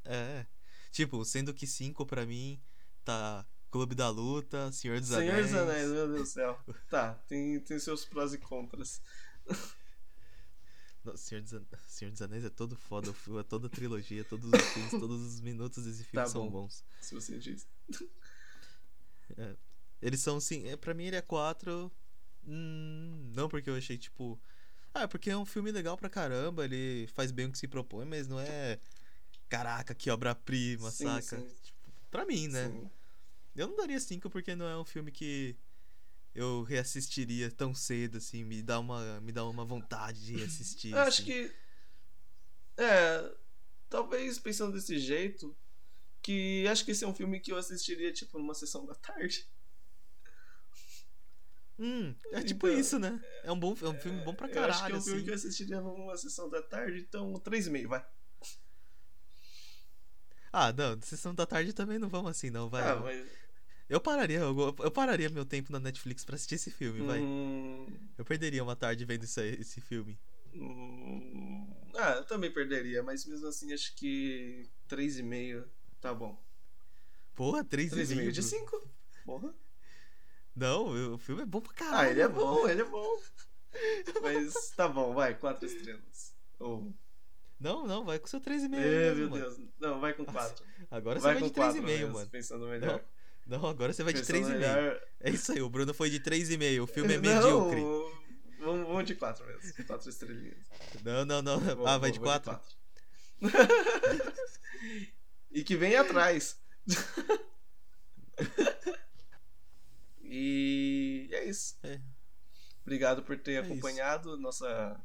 É. Tipo, sendo que 5 pra mim tá Clube da Luta, Senhor dos Senhor Anéis. Senhor dos Anéis, meu Deus do céu. tá, tem, tem seus prós e contras. Senhor dos, An... Senhor dos Anéis é todo foda, o filme, é toda trilogia, todos os filmes, todos os minutos desse filme tá são bom, bons. Se você diz. É, eles são sim, é, pra mim ele é 4. Hum, não porque eu achei tipo. Ah, porque é um filme legal pra caramba, ele faz bem o que se propõe, mas não é. Caraca, que obra-prima, saca? Sim. Tipo, pra mim, né? Sim. Eu não daria 5 porque não é um filme que eu reassistiria tão cedo, assim, me dá uma, me dá uma vontade de reassistir. Eu acho assim. que. É. Talvez pensando desse jeito, que acho que esse é um filme que eu assistiria, tipo, numa sessão da tarde. Hum, é tipo então, isso, né? É um, bom, é um filme bom pra caralho. Acho que é um assim. filme que eu assistiria numa sessão da tarde, então 3,5, vai. Ah, não, sessão da tarde também não vamos assim, não, vai. Ah, mas eu pararia, eu, eu, pararia meu tempo na Netflix pra assistir esse filme, vai. Hum... Eu perderia uma tarde vendo esse, esse filme. Hum... Ah, eu também perderia, mas mesmo assim acho que 3,5 tá bom. Porra, 3,5 de 5? Porra. Não, o filme é bom pra caralho. Ah, ele é bom, ele é bom. mas tá bom, vai, 4 estrelas. Ou. Não, não, vai com seu 3,5. Meu mano. Deus. Não, vai com 4. Agora vai você vai de 3,5, mano. Pensando melhor. Não. Não, agora você vai de 3,5. Melhor... É isso aí, o Bruno foi de 3,5. O filme é medíocre. Vamos, vamos de 4 mesmo. 4 estrelinhas. Não, não, não. Vou, ah, vai de 4? e que vem atrás. e é isso. É. Obrigado por ter é acompanhado nossa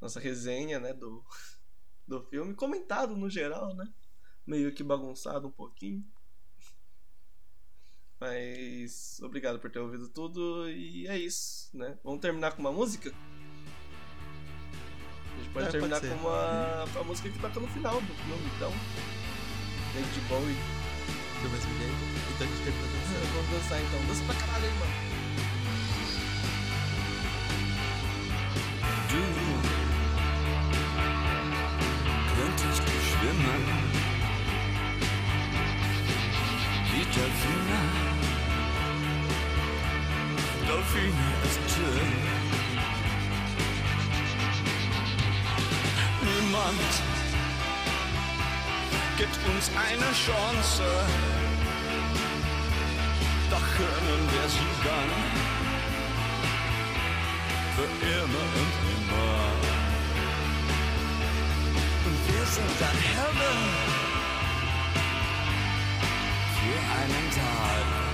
nossa resenha, né, do do filme, comentado no geral, né? Meio que bagunçado um pouquinho. Mas obrigado por ter ouvido tudo e é isso, né? Vamos terminar com uma música? A gente pode é, terminar pode com uma, com a música que toca no final do filme, então. David Bowie. Do mesmo jeito? Então a gente termina dançando. Vamos dançar então. Dança pra caralho aí, mano. Du könntest schwimmen wie Delfine. Delfine ist schön. Niemand gibt uns eine Chance, doch können wir sie dann für immer und immer. Und wir sind dann Heaven für einen Tag.